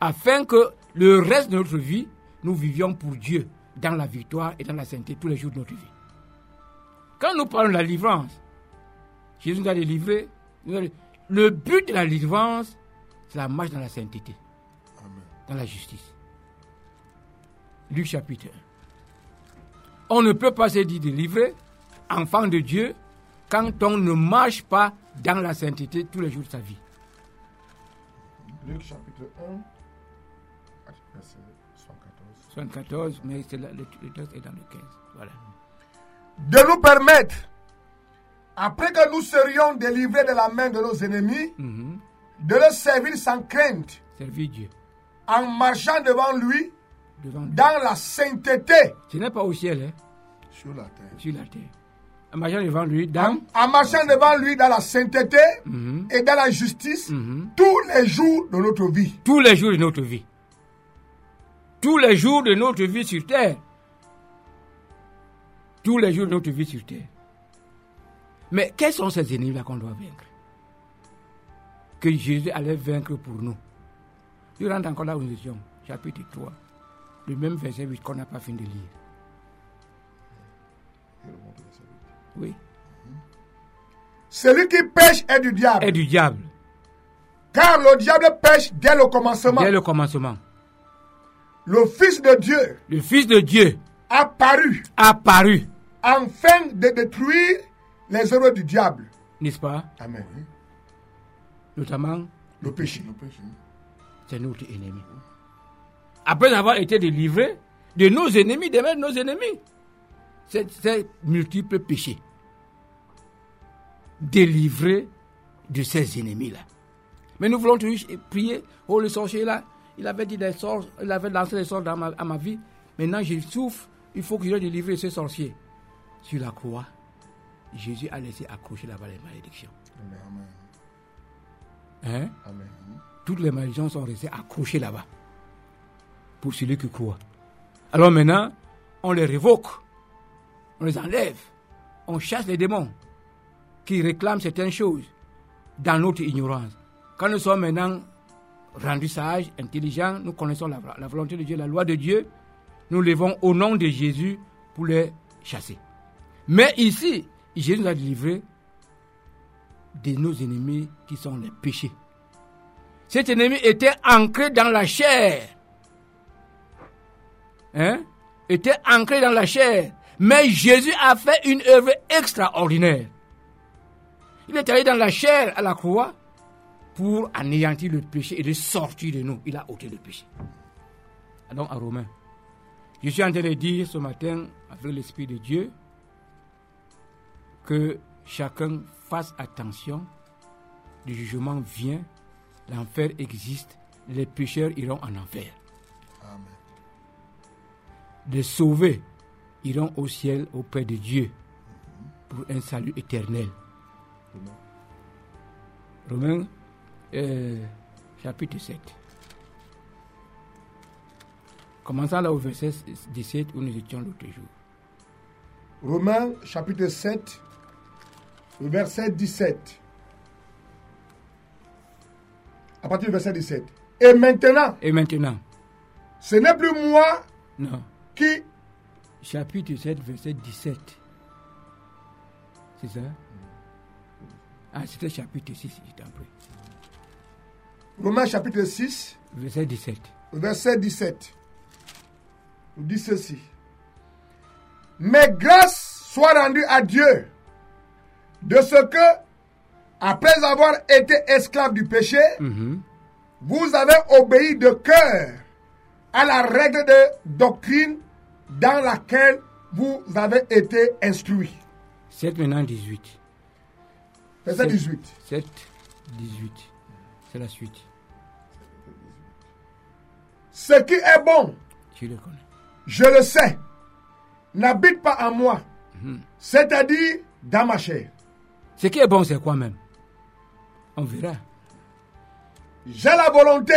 Afin que le reste de notre vie, nous vivions pour Dieu dans la victoire et dans la sainteté tous les jours de notre vie. Quand nous parlons de la livrance, Jésus nous a délivré. Le but de la délivrance, c'est la marche dans la sainteté, dans la justice. Luc chapitre 1. On ne peut pas se dire délivrer, enfant de Dieu, quand on ne marche pas dans la sainteté tous les jours de sa vie. Luc chapitre 1, verset 74, mais le, le, texte est dans le 15. Voilà. De nous permettre, après que nous serions délivrés de la main de nos ennemis, Mhm. de le servir sans crainte, Servir Dieu. en marchant devant lui Devant dans la sainteté, Ce n'est pas au ciel, hein, Sur la terre. sur la terre. En marchant devant lui, dans. en marchant devant lui dans la sainteté Mhm. et dans la justice Mhm. tous les jours de notre vie. tous les jours de notre vie. Tous les jours de notre vie sur terre. Tous les jours de notre vie sur terre. Mais quels sont ces ennemis-là qu'on doit vaincre? Que Jésus allait vaincre pour nous. Je rentre encore là où nous étions, chapitre 3, le même verset 8 qu'on n'a pas fini de lire. Oui. Celui qui pêche est du diable, Et du diable, car le diable pêche dès le commencement. dès le commencement. Le Fils de Dieu Le Fils de Dieu a paru a paru, afin de détruire les œuvres du diable. n'est-ce pas? Amen. Notamment Le péché. Le péché. c'est notre ennemi. Après avoir été délivré de nos ennemis, de même nos ennemis, c'est ces multiples péchés. Délivré de ces ennemis-là. Mais nous voulons toujours prier. Oh, le sorcier là, il avait dit des sorts, il avait lancé des sorts dans ma, à ma vie. Maintenant, je souffre. Il faut que je de ce sorcier. Sur la croix, Jésus a laissé accrocher là-bas les malédictions. Amen. Hein? Amen. toutes les malédictions sont restées accrochées là-bas pour celui qui croit. Alors maintenant, on les révoque, on les enlève, on chasse les démons qui réclament certaines choses dans notre ignorance. Quand nous sommes maintenant rendus sages, intelligents, nous connaissons la, volonté de Dieu, la loi de Dieu, nous levons au nom de Jésus pour les chasser. Mais ici, Jésus nous a délivrés de nos ennemis qui sont les péchés. Cet ennemi était ancré dans la chair. Hein? Était ancré dans la chair. Mais Jésus a fait une œuvre extraordinaire. Il est allé dans la chair à la croix pour anéantir le péché et de sortir de nous. Il a ôté le péché. donc à Romains. Je suis en train de dire ce matin, avec l'Esprit de Dieu, que chacun fasse attention. Le jugement vient, l'enfer existe, les pécheurs iront en enfer. Amen. Les sauvés iront au ciel auprès de Dieu pour un salut éternel. Romains euh, chapitre 7. Commençons là au verset 17 où nous étions l'autre jour. Romains chapitre 7, le verset 17. À partir du verset 17. Et maintenant, Et maintenant, ce n'est plus moi non, qui... chapitre 7, verset 17. C'est ça? Ah, c'était chapitre 6, je t'en prie. Romains chapitre 6, Verset 17. verset 17. Il dit ceci. Mais grâce soit rendue à Dieu de ce que, après avoir été esclave du péché, Mhm. vous avez obéi de cœur à la règle de doctrine dans laquelle vous avez été instruits. 7 maintenant 18. Verset C'est- 18. 7, 18. C'est la suite. Ce qui est bon, Tu le connais. je le sais, n'habite pas en moi, c'est-à-dire dans ma chair. Ce qui est bon, c'est quoi même? On verra. J'ai la volonté,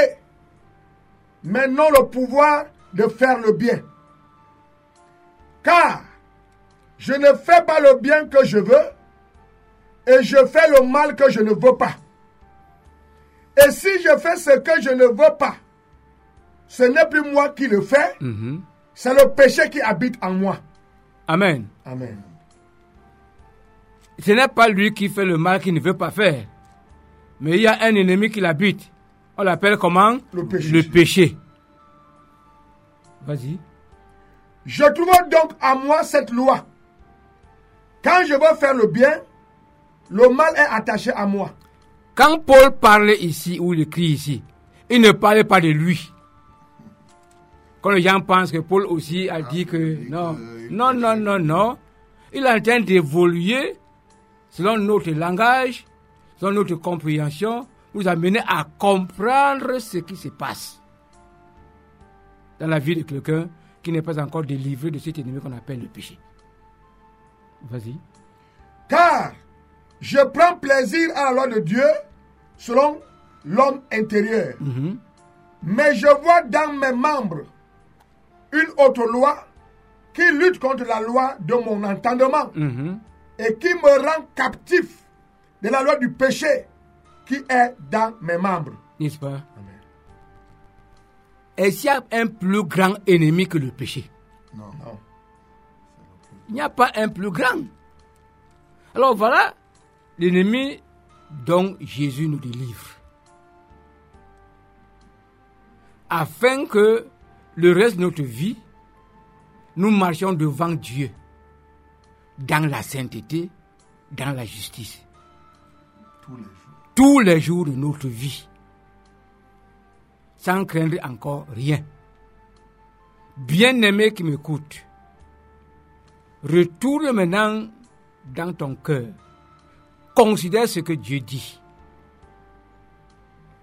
mais non le pouvoir de faire le bien. Car je ne fais pas le bien que je veux et je fais le mal que je ne veux pas. Et si je fais ce que je ne veux pas, ce n'est plus moi qui le fais, Mhm. c'est le péché qui habite en moi. Amen. Amen. Ce n'est pas lui qui fait le mal qu'il ne veut pas faire. Mais il y a un ennemi qui l'habite. On l'appelle comment? Le péché. Le péché. Vas-y. Je trouve donc en moi cette loi. Quand je veux faire le bien, le mal est attaché à moi. Quand Paul parlait ici, ou il écrit ici, il ne parlait pas de lui. Quand les gens pensent que Paul aussi a dit que non, non, non, non, non. Il est en train d'évoluer selon notre langage, selon notre compréhension, nous amener à comprendre ce qui se passe dans la vie de quelqu'un qui n'est pas encore délivré de cet ennemi qu'on appelle le péché. Vas-y. Car je prends plaisir à la loi de Dieu selon l'homme intérieur. Mhm. Mais je vois dans mes membres une autre loi qui lutte contre la loi de mon entendement Mhm. et qui me rend captif de la loi du péché qui est dans mes membres. N'est-ce pas? Est-ce qu'il y a un plus grand ennemi que le péché? Non. Non. Il n'y a pas un plus grand. Alors voilà l'ennemi dont Jésus nous délivre. Afin que le reste de notre vie, nous marchions devant Dieu dans la sainteté, dans la justice, Tous les jours. tous les jours de notre vie, sans craindre encore rien. Bien-aimé qui m'écoute, retourne maintenant dans ton cœur. Considère ce que Dieu dit.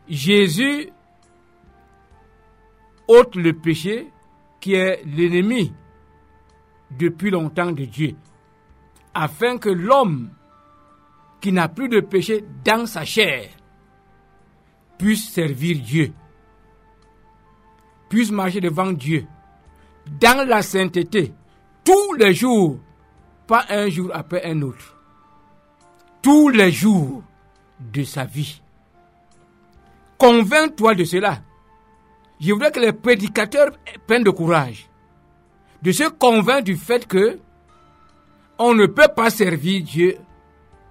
Jésus ôte le péché qui est l'ennemi depuis longtemps de Dieu, afin que l'homme qui n'a plus de péché dans sa chair puisse servir Dieu, puisse marcher devant Dieu dans la sainteté tous les jours, pas un jour après un autre, tous les jours de sa vie. Convainc-toi de cela. Je voudrais que les prédicateurs prennent de courage, de se convaincre du fait que on ne peut pas servir Dieu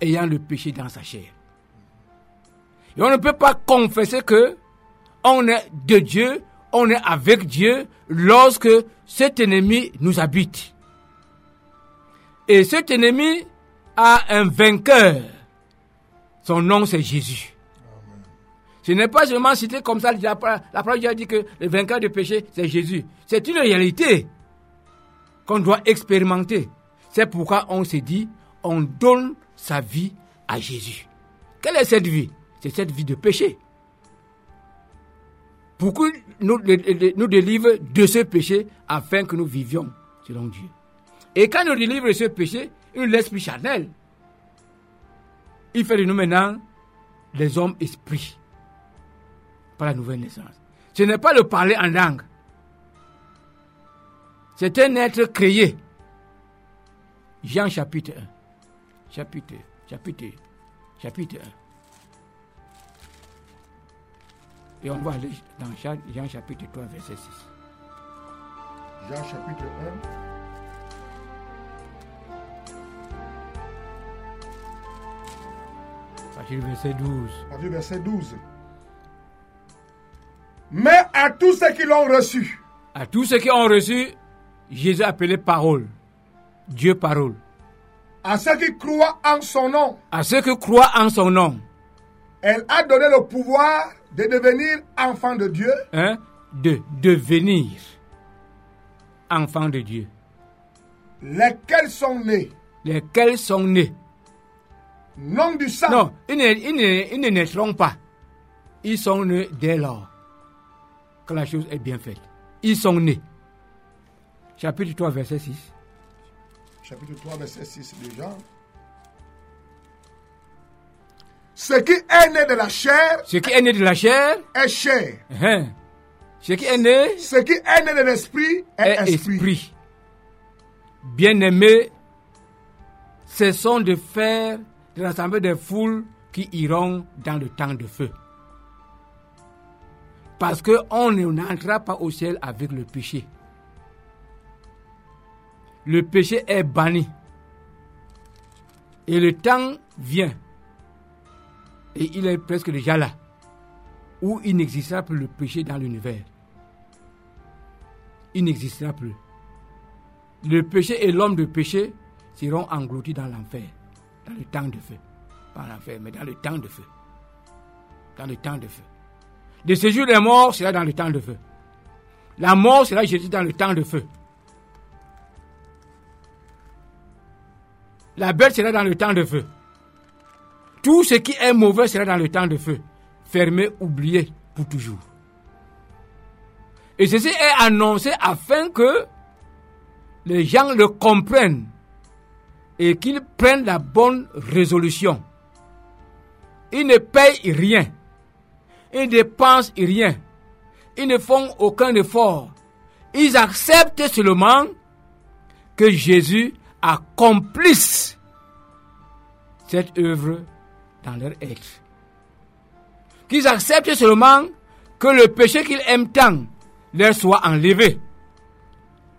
ayant le péché dans sa chair. Et on ne peut pas confesser que on est de Dieu, on est avec Dieu lorsque cet ennemi nous habite. Et cet ennemi a un vainqueur. Son nom c'est Jésus. Ce n'est pas seulement cité comme ça, la parole de Dieu dit que le vainqueur du péché, c'est Jésus. C'est une réalité qu'on doit expérimenter. C'est pourquoi on se dit, on donne sa vie à Jésus. Quelle est cette vie? C'est cette vie de péché. Pourquoi nous, nous délivre de ce péché afin que nous vivions selon Dieu? Et quand nous délivre de ce péché, il nous laisse plus charnel. Il fait de nous maintenant des hommes esprits par la nouvelle naissance. Ce n'est pas le parler en langue. C'est un être créé. Jean chapitre 1. Chapitre, chapitre, chapitre 1. Et on va aller dans Jean chapitre 3, verset 6. Jean chapitre 1. Partir verset 12. Partir verset 12. Mais à tous ceux qui l'ont reçu. À tous ceux qui ont reçu, Jésus a appelé parole. Dieu parole. À ceux qui croient en son nom. À ceux qui croient en son nom. Elle a donné le pouvoir de devenir enfant de Dieu. Hein? De devenir enfant de Dieu. Lesquels sont nés? Lesquels sont nés? Non du sang. Non, ils ne, ils ne, ils ne naîtront pas. Ils sont nés dès lors que la chose est bien faite. Ils sont nés. Chapitre 3, verset 6. Chapitre 3, verset 6 déjà. Ce qui est né de la chair. Ce qui est né de la chair. Est chair. Hein. Ce qui est né. Ce qui est né de l'esprit est, esprit. Bien-aimés, cessons de faire de rassembler des foules qui iront dans le temps de feu. Parce qu'on n'entrera pas au ciel avec le péché. Le péché est banni. Et le temps vient. Et il est presque déjà là. Où il n'existera plus le péché dans l'univers. Il n'existera plus. Le péché et l'homme de péché seront engloutis dans l'enfer. Dans le temps de feu. Pas l'enfer, mais dans le temps de feu. Dans le temps de feu. Le séjour des morts sera dans le temps de feu. La mort sera jetée dans le temps de feu. La bête sera dans le temps de feu. Tout ce qui est mauvais sera dans le temps de feu. Fermé, oublié pour toujours. Et ceci est annoncé afin que les gens le comprennent et qu'ils prennent la bonne résolution. Ils ne payent rien. Ils ne dépensent rien. Ils ne font aucun effort. Ils acceptent seulement que Jésus accomplisse cette œuvre dans leur être. Qu'ils acceptent seulement que le péché qu'ils aiment tant leur soit enlevé.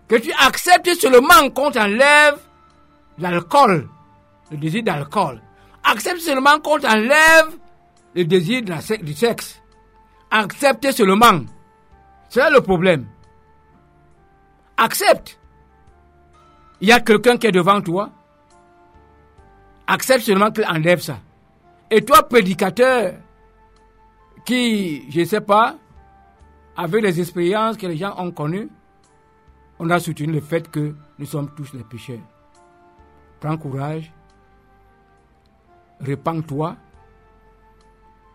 Que tu acceptes seulement qu'on t'enlève l'alcool, le désir d'alcool. Accepte seulement qu'on t'enlève le désir du sexe. Accepte seulement. C'est le problème. Accepte. Il y a quelqu'un qui est devant toi. Accepte seulement qu'il enlève ça. Et toi, prédicateur, qui, je ne sais pas, avec les expériences que les gens ont connues, on a soutenu le fait que nous sommes tous les pécheurs. Prends courage, répands-toi,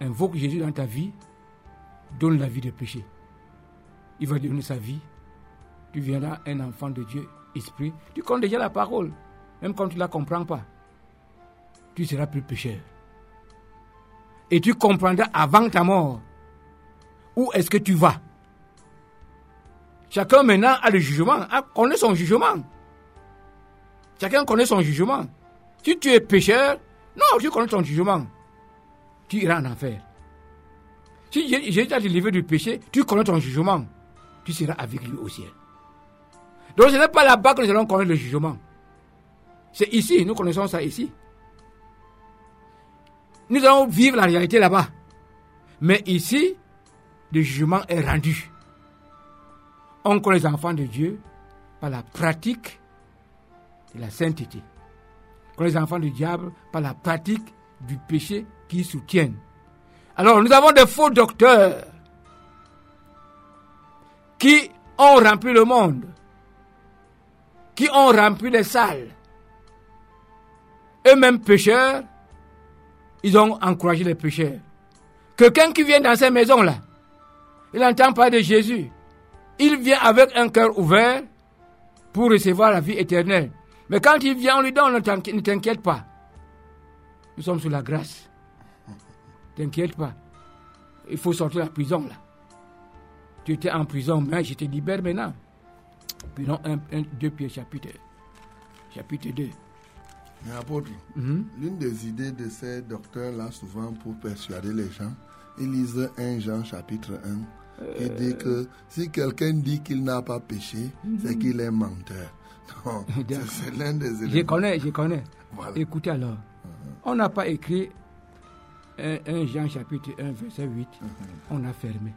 invoque Jésus dans ta vie, donne la vie de péché. Il va donner sa vie. Tu viendras un enfant de Dieu, esprit. Tu connais déjà la parole, même quand tu ne la comprends pas. Tu seras plus pécheur. Et tu comprendras avant ta mort où est-ce que tu vas. Chacun maintenant a le jugement, connaît son jugement. Chacun connaît son jugement. Si tu es pécheur, non, tu connais ton jugement. Tu iras en enfer. Si Jésus t'a délivré du péché, tu connais ton jugement. Tu seras avec lui au ciel. Donc ce n'est pas là-bas que nous allons connaître le jugement. C'est ici, nous connaissons ça ici. Nous allons vivre la réalité là-bas. Mais ici, le jugement est rendu. On connaît les enfants de Dieu par la pratique la sainteté. Connaît les enfants du diable par la pratique du péché qu'ils soutiennent. Alors, nous avons des faux docteurs qui ont rempli le monde, qui ont rempli les salles. Eux-mêmes pécheurs, ils ont encouragé les pécheurs. Quelqu'un qui vient dans ces maisons-là, il n'entend pas de Jésus. Il vient avec un cœur ouvert pour recevoir la vie éternelle. Mais quand il vient, on lui dit, ne t'inquiète pas. Nous sommes sous la grâce. T'inquiète pas. Il faut sortir de la prison là. Tu étais en prison, mais je te libère maintenant. Puis non, 1, 2 Pierre chapitre, chapitre 2. Mais apôtre, Mhm. l'une des idées de ces docteurs-là, souvent pour persuader les gens, ils lisent 1 Jean chapitre 1, qui dit que si quelqu'un dit qu'il n'a pas péché, c'est qu'il est menteur. Non, <laughs> c'est- l'un des Je éléments. connais, je connais. Voilà. Écoutez alors. On n'a pas écrit 1, Jean chapitre 1, verset 8. On a fermé.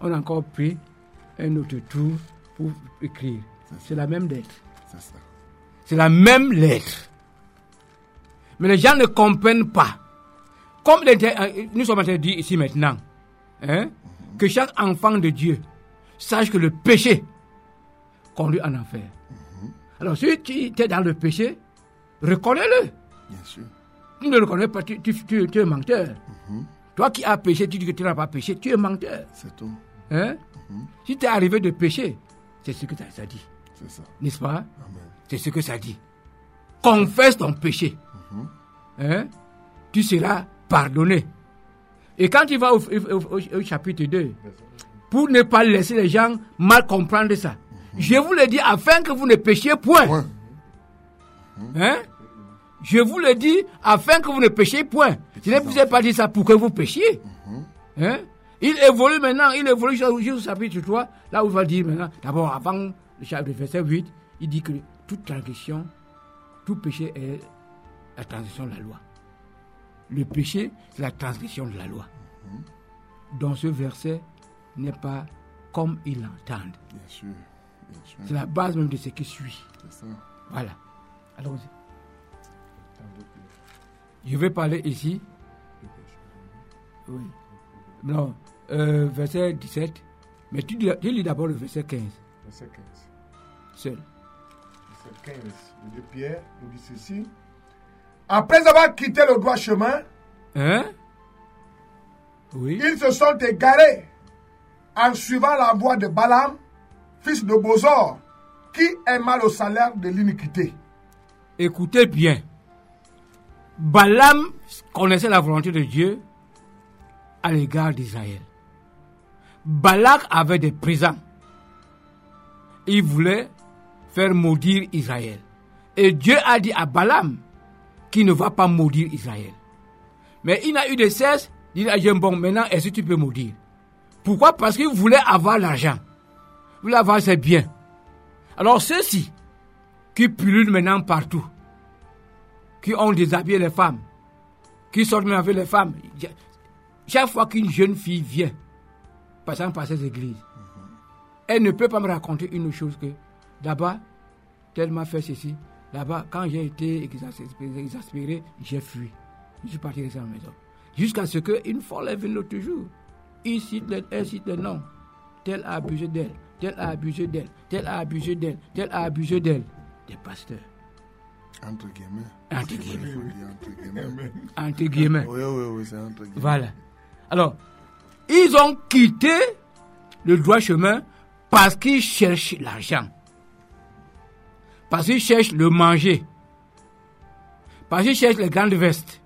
On a encore pris un autre tour pour écrire. C'est la même lettre. C'est la même lettre. Mais les gens ne comprennent pas. Comme euh, nous sommes en train de dire ici maintenant, hein, que chaque enfant de Dieu sache que le péché conduit en enfer. Alors si tu es dans le péché, reconnais-le. Bien sûr. Tu ne le reconnais pas, tu, tu- tu- tu es menteur. Toi qui as péché, tu dis que tu n'as pas péché, tu es menteur. C'est tout. Hein? Si tu es arrivé de pécher, c'est ce que ça, ça dit. C'est ça. N'est-ce pas? C'est ce que ça dit. Confesse ton péché. Hein? Tu seras pardonné. Et quand tu vas au, au- au- au chapitre 2, pour ne pas laisser les gens mal comprendre ça, je vous le dis afin que vous ne péchiez point. Hein? Je vous le dis afin que vous ne péchiez point. Je ne vous ai pas dit ça pour que vous péchiez. Hein? Il évolue maintenant, il évolue jusqu'au chapitre 3, là où il va dire maintenant, d'abord avant le chapitre verset 8, il dit que toute transgression, tout péché est la transgression de la loi. Le péché, c'est la transgression de la loi. Dans ce verset n'est pas comme ils l'entendent. Bien sûr. C'est la base même de ce qui suit. Ça. Voilà. Allons-y. Je vais parler ici. Oui. Non, euh, verset 17. Mais tu, tu lis d'abord le verset 15. Verset 15. Seul. Verset 15 de Pierre nous dit ceci. Après avoir quitté le droit chemin, Hein? Oui. ils se sont égarés en suivant la voie de Balaam, fils de Bozor, qui aima le salaire de l'iniquité. Écoutez bien. Balaam connaissait la volonté de Dieu à l'égard d'Israël. Balak avait des présents. Il voulait faire maudire Israël. Et Dieu a dit à Balaam qu'il ne va pas maudire Israël. Mais il n'a eu de cesse d'il a dit, bon, maintenant, est-ce que tu peux maudire? Pourquoi? Parce qu'il voulait avoir l'argent. Voulait avoir ses biens. Alors ceux-ci, qui pullulent maintenant partout, qui ont déshabillé les femmes, qui sortent avec les femmes. Chaque fois qu'une jeune fille vient, passant par ces églises, elle ne peut pas me raconter une chose que d'abord, tel m'a fait ceci, là-bas, quand j'ai été exaspéré, j'ai fui. Je suis parti à la maison. Jusqu'à ce qu'une fois elle vienne l'autre jour, il elle cite les noms. Tel a abusé d'elle, tel a abusé d'elle, tel a abusé d'elle, tel a abusé d'elle. Des pasteurs. Entre guillemets. Entre guillemets. entre guillemets. Entre guillemets. Oui, oui, oui, c'est entre guillemets. Voilà. Alors, ils ont quitté le droit chemin parce qu'ils cherchent l'argent. Parce qu'ils cherchent le manger. Parce qu'ils cherchent les grandes vestes.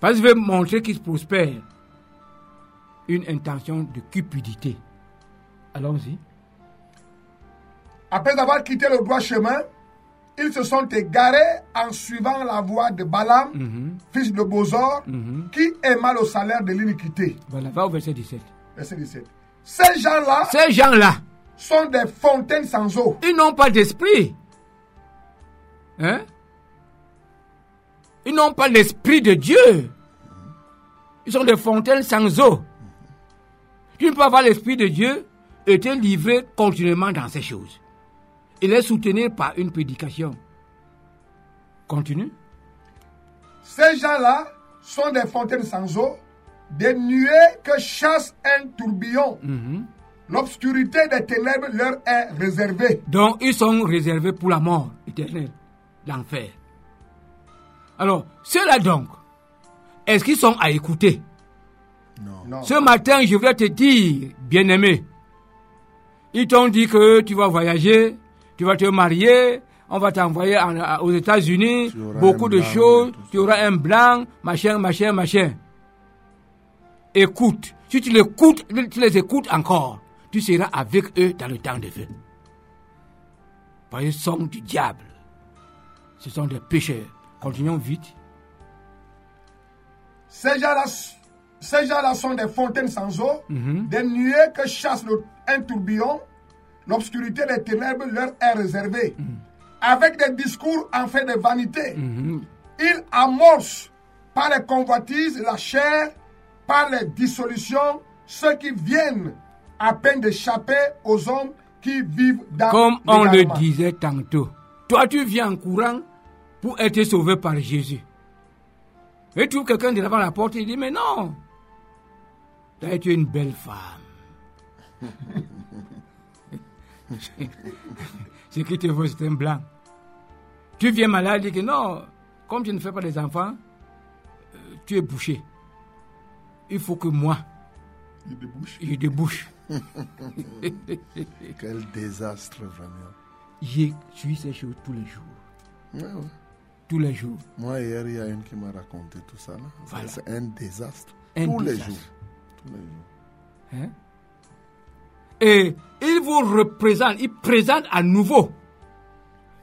Parce qu'ils veulent montrer qu'ils prospèrent. Une intention de cupidité. Allons-y. Après avoir quitté le droit chemin, ils se sont égarés en suivant la voie de Balaam, fils de Bozor, qui aima le salaire de l'iniquité. Voilà, va au verset 17. Verset 17. Ces gens-là Ces gens-là, sont des fontaines sans eau. ils n'ont pas d'esprit. Hein? Ils n'ont pas l'esprit de Dieu. Ils sont des fontaines sans eau. Tu ne peux pas avoir l'esprit de Dieu te livrer continuellement dans ces choses. Il est soutenu par une prédication. Continue. Ces gens-là sont des fontaines sans eau des nuées que chasse un tourbillon. Mhm. L'obscurité des ténèbres leur est réservée. Donc, ils sont réservés pour la mort éternelle, l'enfer. Alors, ceux-là donc, est-ce qu'ils sont à écouter? Non. Ce matin, je voulais te dire, bien-aimé, ils t'ont dit que tu vas voyager, tu vas te marier, on va t'envoyer aux États-Unis, beaucoup de blanc, choses, tu auras un blanc, machin, machin, machin. Écoute, si tu les écoutes, tu les écoutes encore, tu seras avec eux dans le temps de feu. Parce qu'ils sont du diable. Ce sont des pécheurs. Continuons vite. Ces gens-là, ces gens-là sont des fontaines sans eau, des nuées que chasse le- un tourbillon. L'obscurité des ténèbres leur est réservée. Avec des discours en fait de vanité, ils amorcent par les convoitises la chair, par les dissolutions, ceux qui viennent à peine d'échapper aux hommes qui vivent dans Comme on le disait tantôt, toi tu viens en courant pour être sauvé par Jésus. Et tu trouves quelqu'un devant la porte, il dit, mais non, tu as été une belle femme. Ce qui te veut, c'est un blanc. Tu viens malade, il dit que non, comme tu ne fais pas des enfants, euh, tu es bouché. Il faut que moi, Il débouche. je débouche. <laughs> Quel désastre, vraiment. Je suis ces choses tous les jours. Ouais, ouais. Tous les jours. Moi, hier, il y a une qui m'a raconté tout ça. Voilà. C'est un désastre. Un Tous les désastre. jours. Tous les jours. Hein? Et il vous représente, il présente à nouveau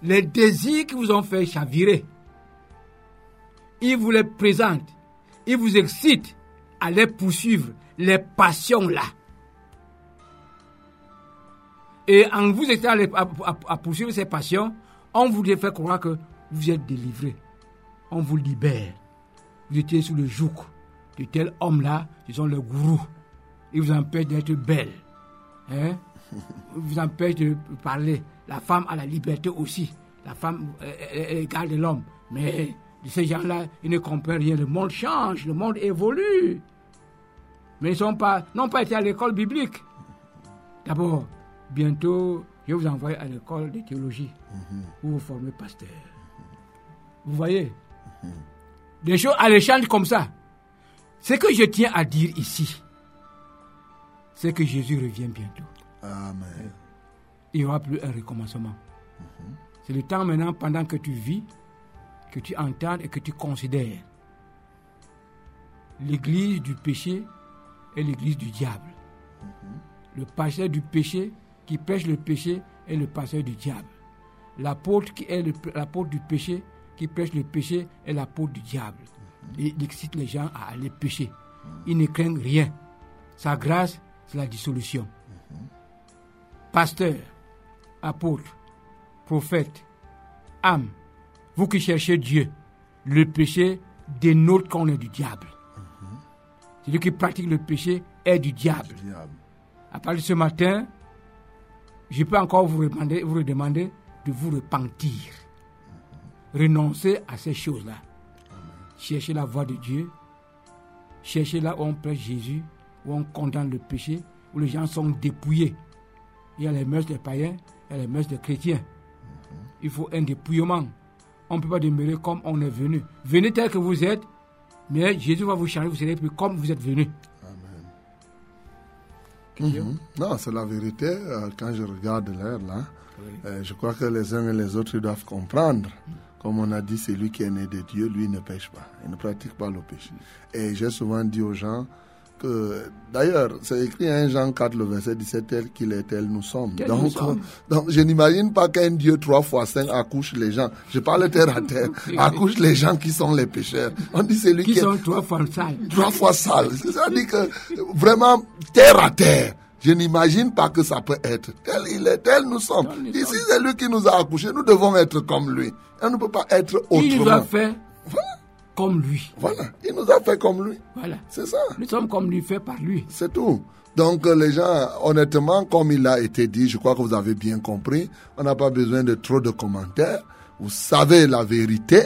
les désirs qui vous ont fait chavirer. Il vous les présente, il vous excite à les poursuivre, les passions là. Et en vous excitant à, à poursuivre ces passions, on vous fait croire que vous êtes délivré. On vous libère. Vous étiez sous le joug de tel homme-là, ce sont les gourous. Il vous empêche d'être belle. Hein? Il vous empêche de parler. La femme a la liberté aussi. La femme est égale de l'homme. Mais ces gens-là, ils ne comprennent rien. Le monde change, le monde évolue. Mais ils sont pas, n'ont pas été à l'école biblique. D'abord, bientôt, je vous envoyer à l'école de théologie pour vous former pasteur. Vous voyez? Des choses alléchantes comme ça. Ce que je tiens à dire ici, c'est que Jésus revient bientôt. Amen. Il n'y aura plus un recommencement. C'est le temps maintenant, pendant que tu vis, que tu entends et que tu considères l'église du péché et l'église du diable. Le pasteur du péché qui prêche le péché est le pasteur du diable. L'apôtre qui est l'apôtre du péché qui prêche le péché est l'apôtre du diable. Et il excite les gens à aller pécher. Ils ne craignent rien. Sa grâce, c'est la dissolution. Pasteur, apôtre, prophète, âme, vous qui cherchez Dieu, le péché dénote qu'on est du diable. Celui qui pratique le péché est du diable. À partir de ce matin, je peux encore vous demander, vous redemander de vous repentir. Renoncer à ces choses-là. Cherchez la voie de Dieu. Cherchez là où on prêche Jésus, où on condamne le péché, où les gens sont dépouillés. Il y a les mœurs des païens, il y a les mœurs des chrétiens. Il faut un dépouillement. On ne peut pas demeurer comme on est venu. Venez tel que vous êtes, mais Jésus va vous changer, vous serez plus comme vous êtes venu. Mhm. Non, c'est la vérité. Euh, quand je regarde l'air là, euh, je crois que les uns et les autres doivent comprendre. Comme on a dit, c'est lui qui est né de Dieu, lui ne pêche pas. Il ne pratique pas le péché. Et j'ai souvent dit aux gens que, d'ailleurs, c'est écrit en Jean 4, le verset 17, tel qu'il est, tel nous sommes. Donc, nous sommes. <laughs> donc, je n'imagine pas qu'un Dieu trois fois saint accouche les gens. Je parle terre à terre. <laughs> accouche les gens qui sont les pécheurs. On dit c'est lui Qui qui est sont trois fois sales. trois fois sale. C'est-à-dire que vraiment terre à terre. Je n'imagine pas que ça peut être. Tel il est, tel nous sommes. Nous Ici, c'est lui qui nous a accouchés. Nous devons être comme lui. On ne peut pas être Il nous a autrement. fait Voilà, comme lui. voilà. Il nous a fait comme lui. Voilà. C'est ça. Nous sommes comme lui, fait par lui. C'est tout. Donc euh, les gens, honnêtement, comme il a été dit, je crois que vous avez bien compris, on n'a pas besoin de trop de commentaires. Vous savez la vérité.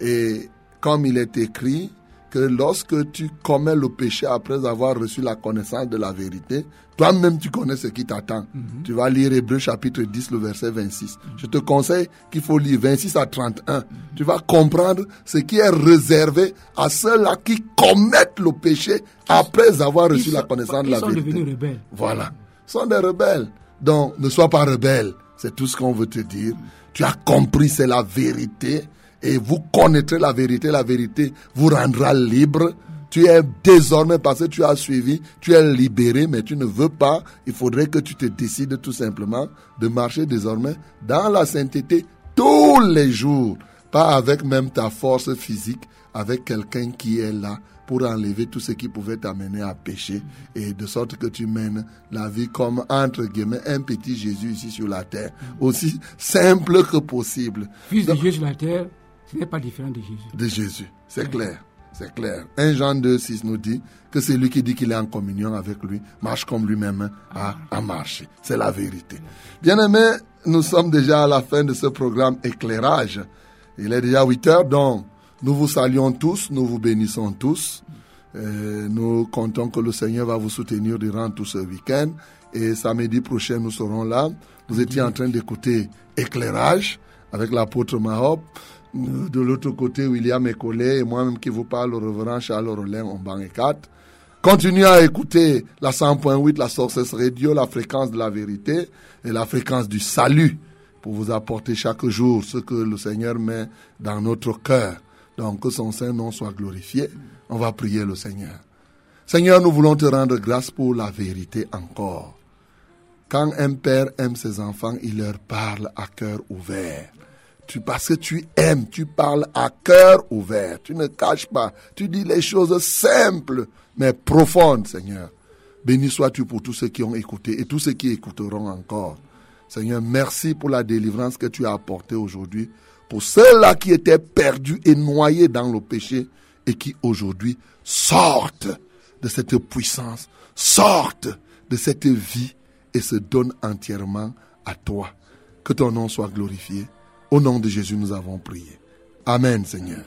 Et comme il est écrit, que lorsque tu commets le péché après avoir reçu la connaissance de la vérité, toi-même tu connais ce qui t'attend. Mhm. Tu vas lire Hébreu chapitre 10, le verset 26. Je te conseille qu'il faut lire 26 à 31. Tu vas comprendre ce qui est réservé à ceux-là qui commettent le péché après avoir reçu Ils la sont- connaissance de ils la sont vérité. devenus rebelles. Voilà. Ce sont des rebelles. Donc, ne sois pas rebelle. C'est tout ce qu'on veut te dire. Tu as compris, c'est la vérité. Et vous connaîtrez la vérité. La vérité vous rendra libre. Tu es désormais, parce que tu as suivi, tu es libéré, mais tu ne veux pas. Il faudrait que tu te décides tout simplement de marcher désormais dans la sainteté tous les jours. Pas avec même ta force physique, avec quelqu'un qui est là pour enlever tout ce qui pouvait t'amener à pécher et de sorte que tu mènes la vie comme, entre guillemets, un petit Jésus ici sur la terre. Aussi simple que possible Fils de Dieu sur la terre, ce n'est pas différent de Jésus. de Jésus. C'est clair. C'est clair. 1 Jean 2, 6 nous dit que c'est lui qui dit qu'il est en communion avec lui, marche comme lui-même a, marché. C'est la vérité. Bien aimés, nous sommes déjà à la fin de ce programme éclairage. Il est déjà 8 heures, donc nous vous saluons tous, nous vous bénissons tous. Euh, nous comptons que le Seigneur va vous soutenir durant tout ce week-end. Et samedi prochain, nous serons là. Vous étiez en train d'écouter Éclairage avec l'apôtre Mahop. De l'autre côté, William Ecolé et moi-même qui vous parle, le reverend Charles Rollin en banc et 4. Continuez à écouter la 100.8, la Sources Radio, la fréquence de la vérité et la fréquence du salut pour vous apporter chaque jour ce que le Seigneur met dans notre cœur. Donc que son Saint nom soit glorifié. On va prier le Seigneur. Seigneur, nous voulons te rendre grâce pour la vérité encore. Quand un père aime ses enfants, il leur parle à cœur ouvert. Parce que tu aimes, tu parles à cœur ouvert. Tu ne caches pas. Tu dis les choses simples, mais profondes, Seigneur. Béni sois-tu pour tous ceux qui ont écouté et tous ceux qui écouteront encore. Seigneur, merci pour la délivrance que tu as apportée aujourd'hui. Pour ceux-là qui étaient perdus et noyés dans le péché et qui aujourd'hui sortent de cette puissance, sortent de cette vie et se donnent entièrement à toi. Que ton nom soit glorifié. Au nom de Jésus, nous avons prié. Amen, Seigneur.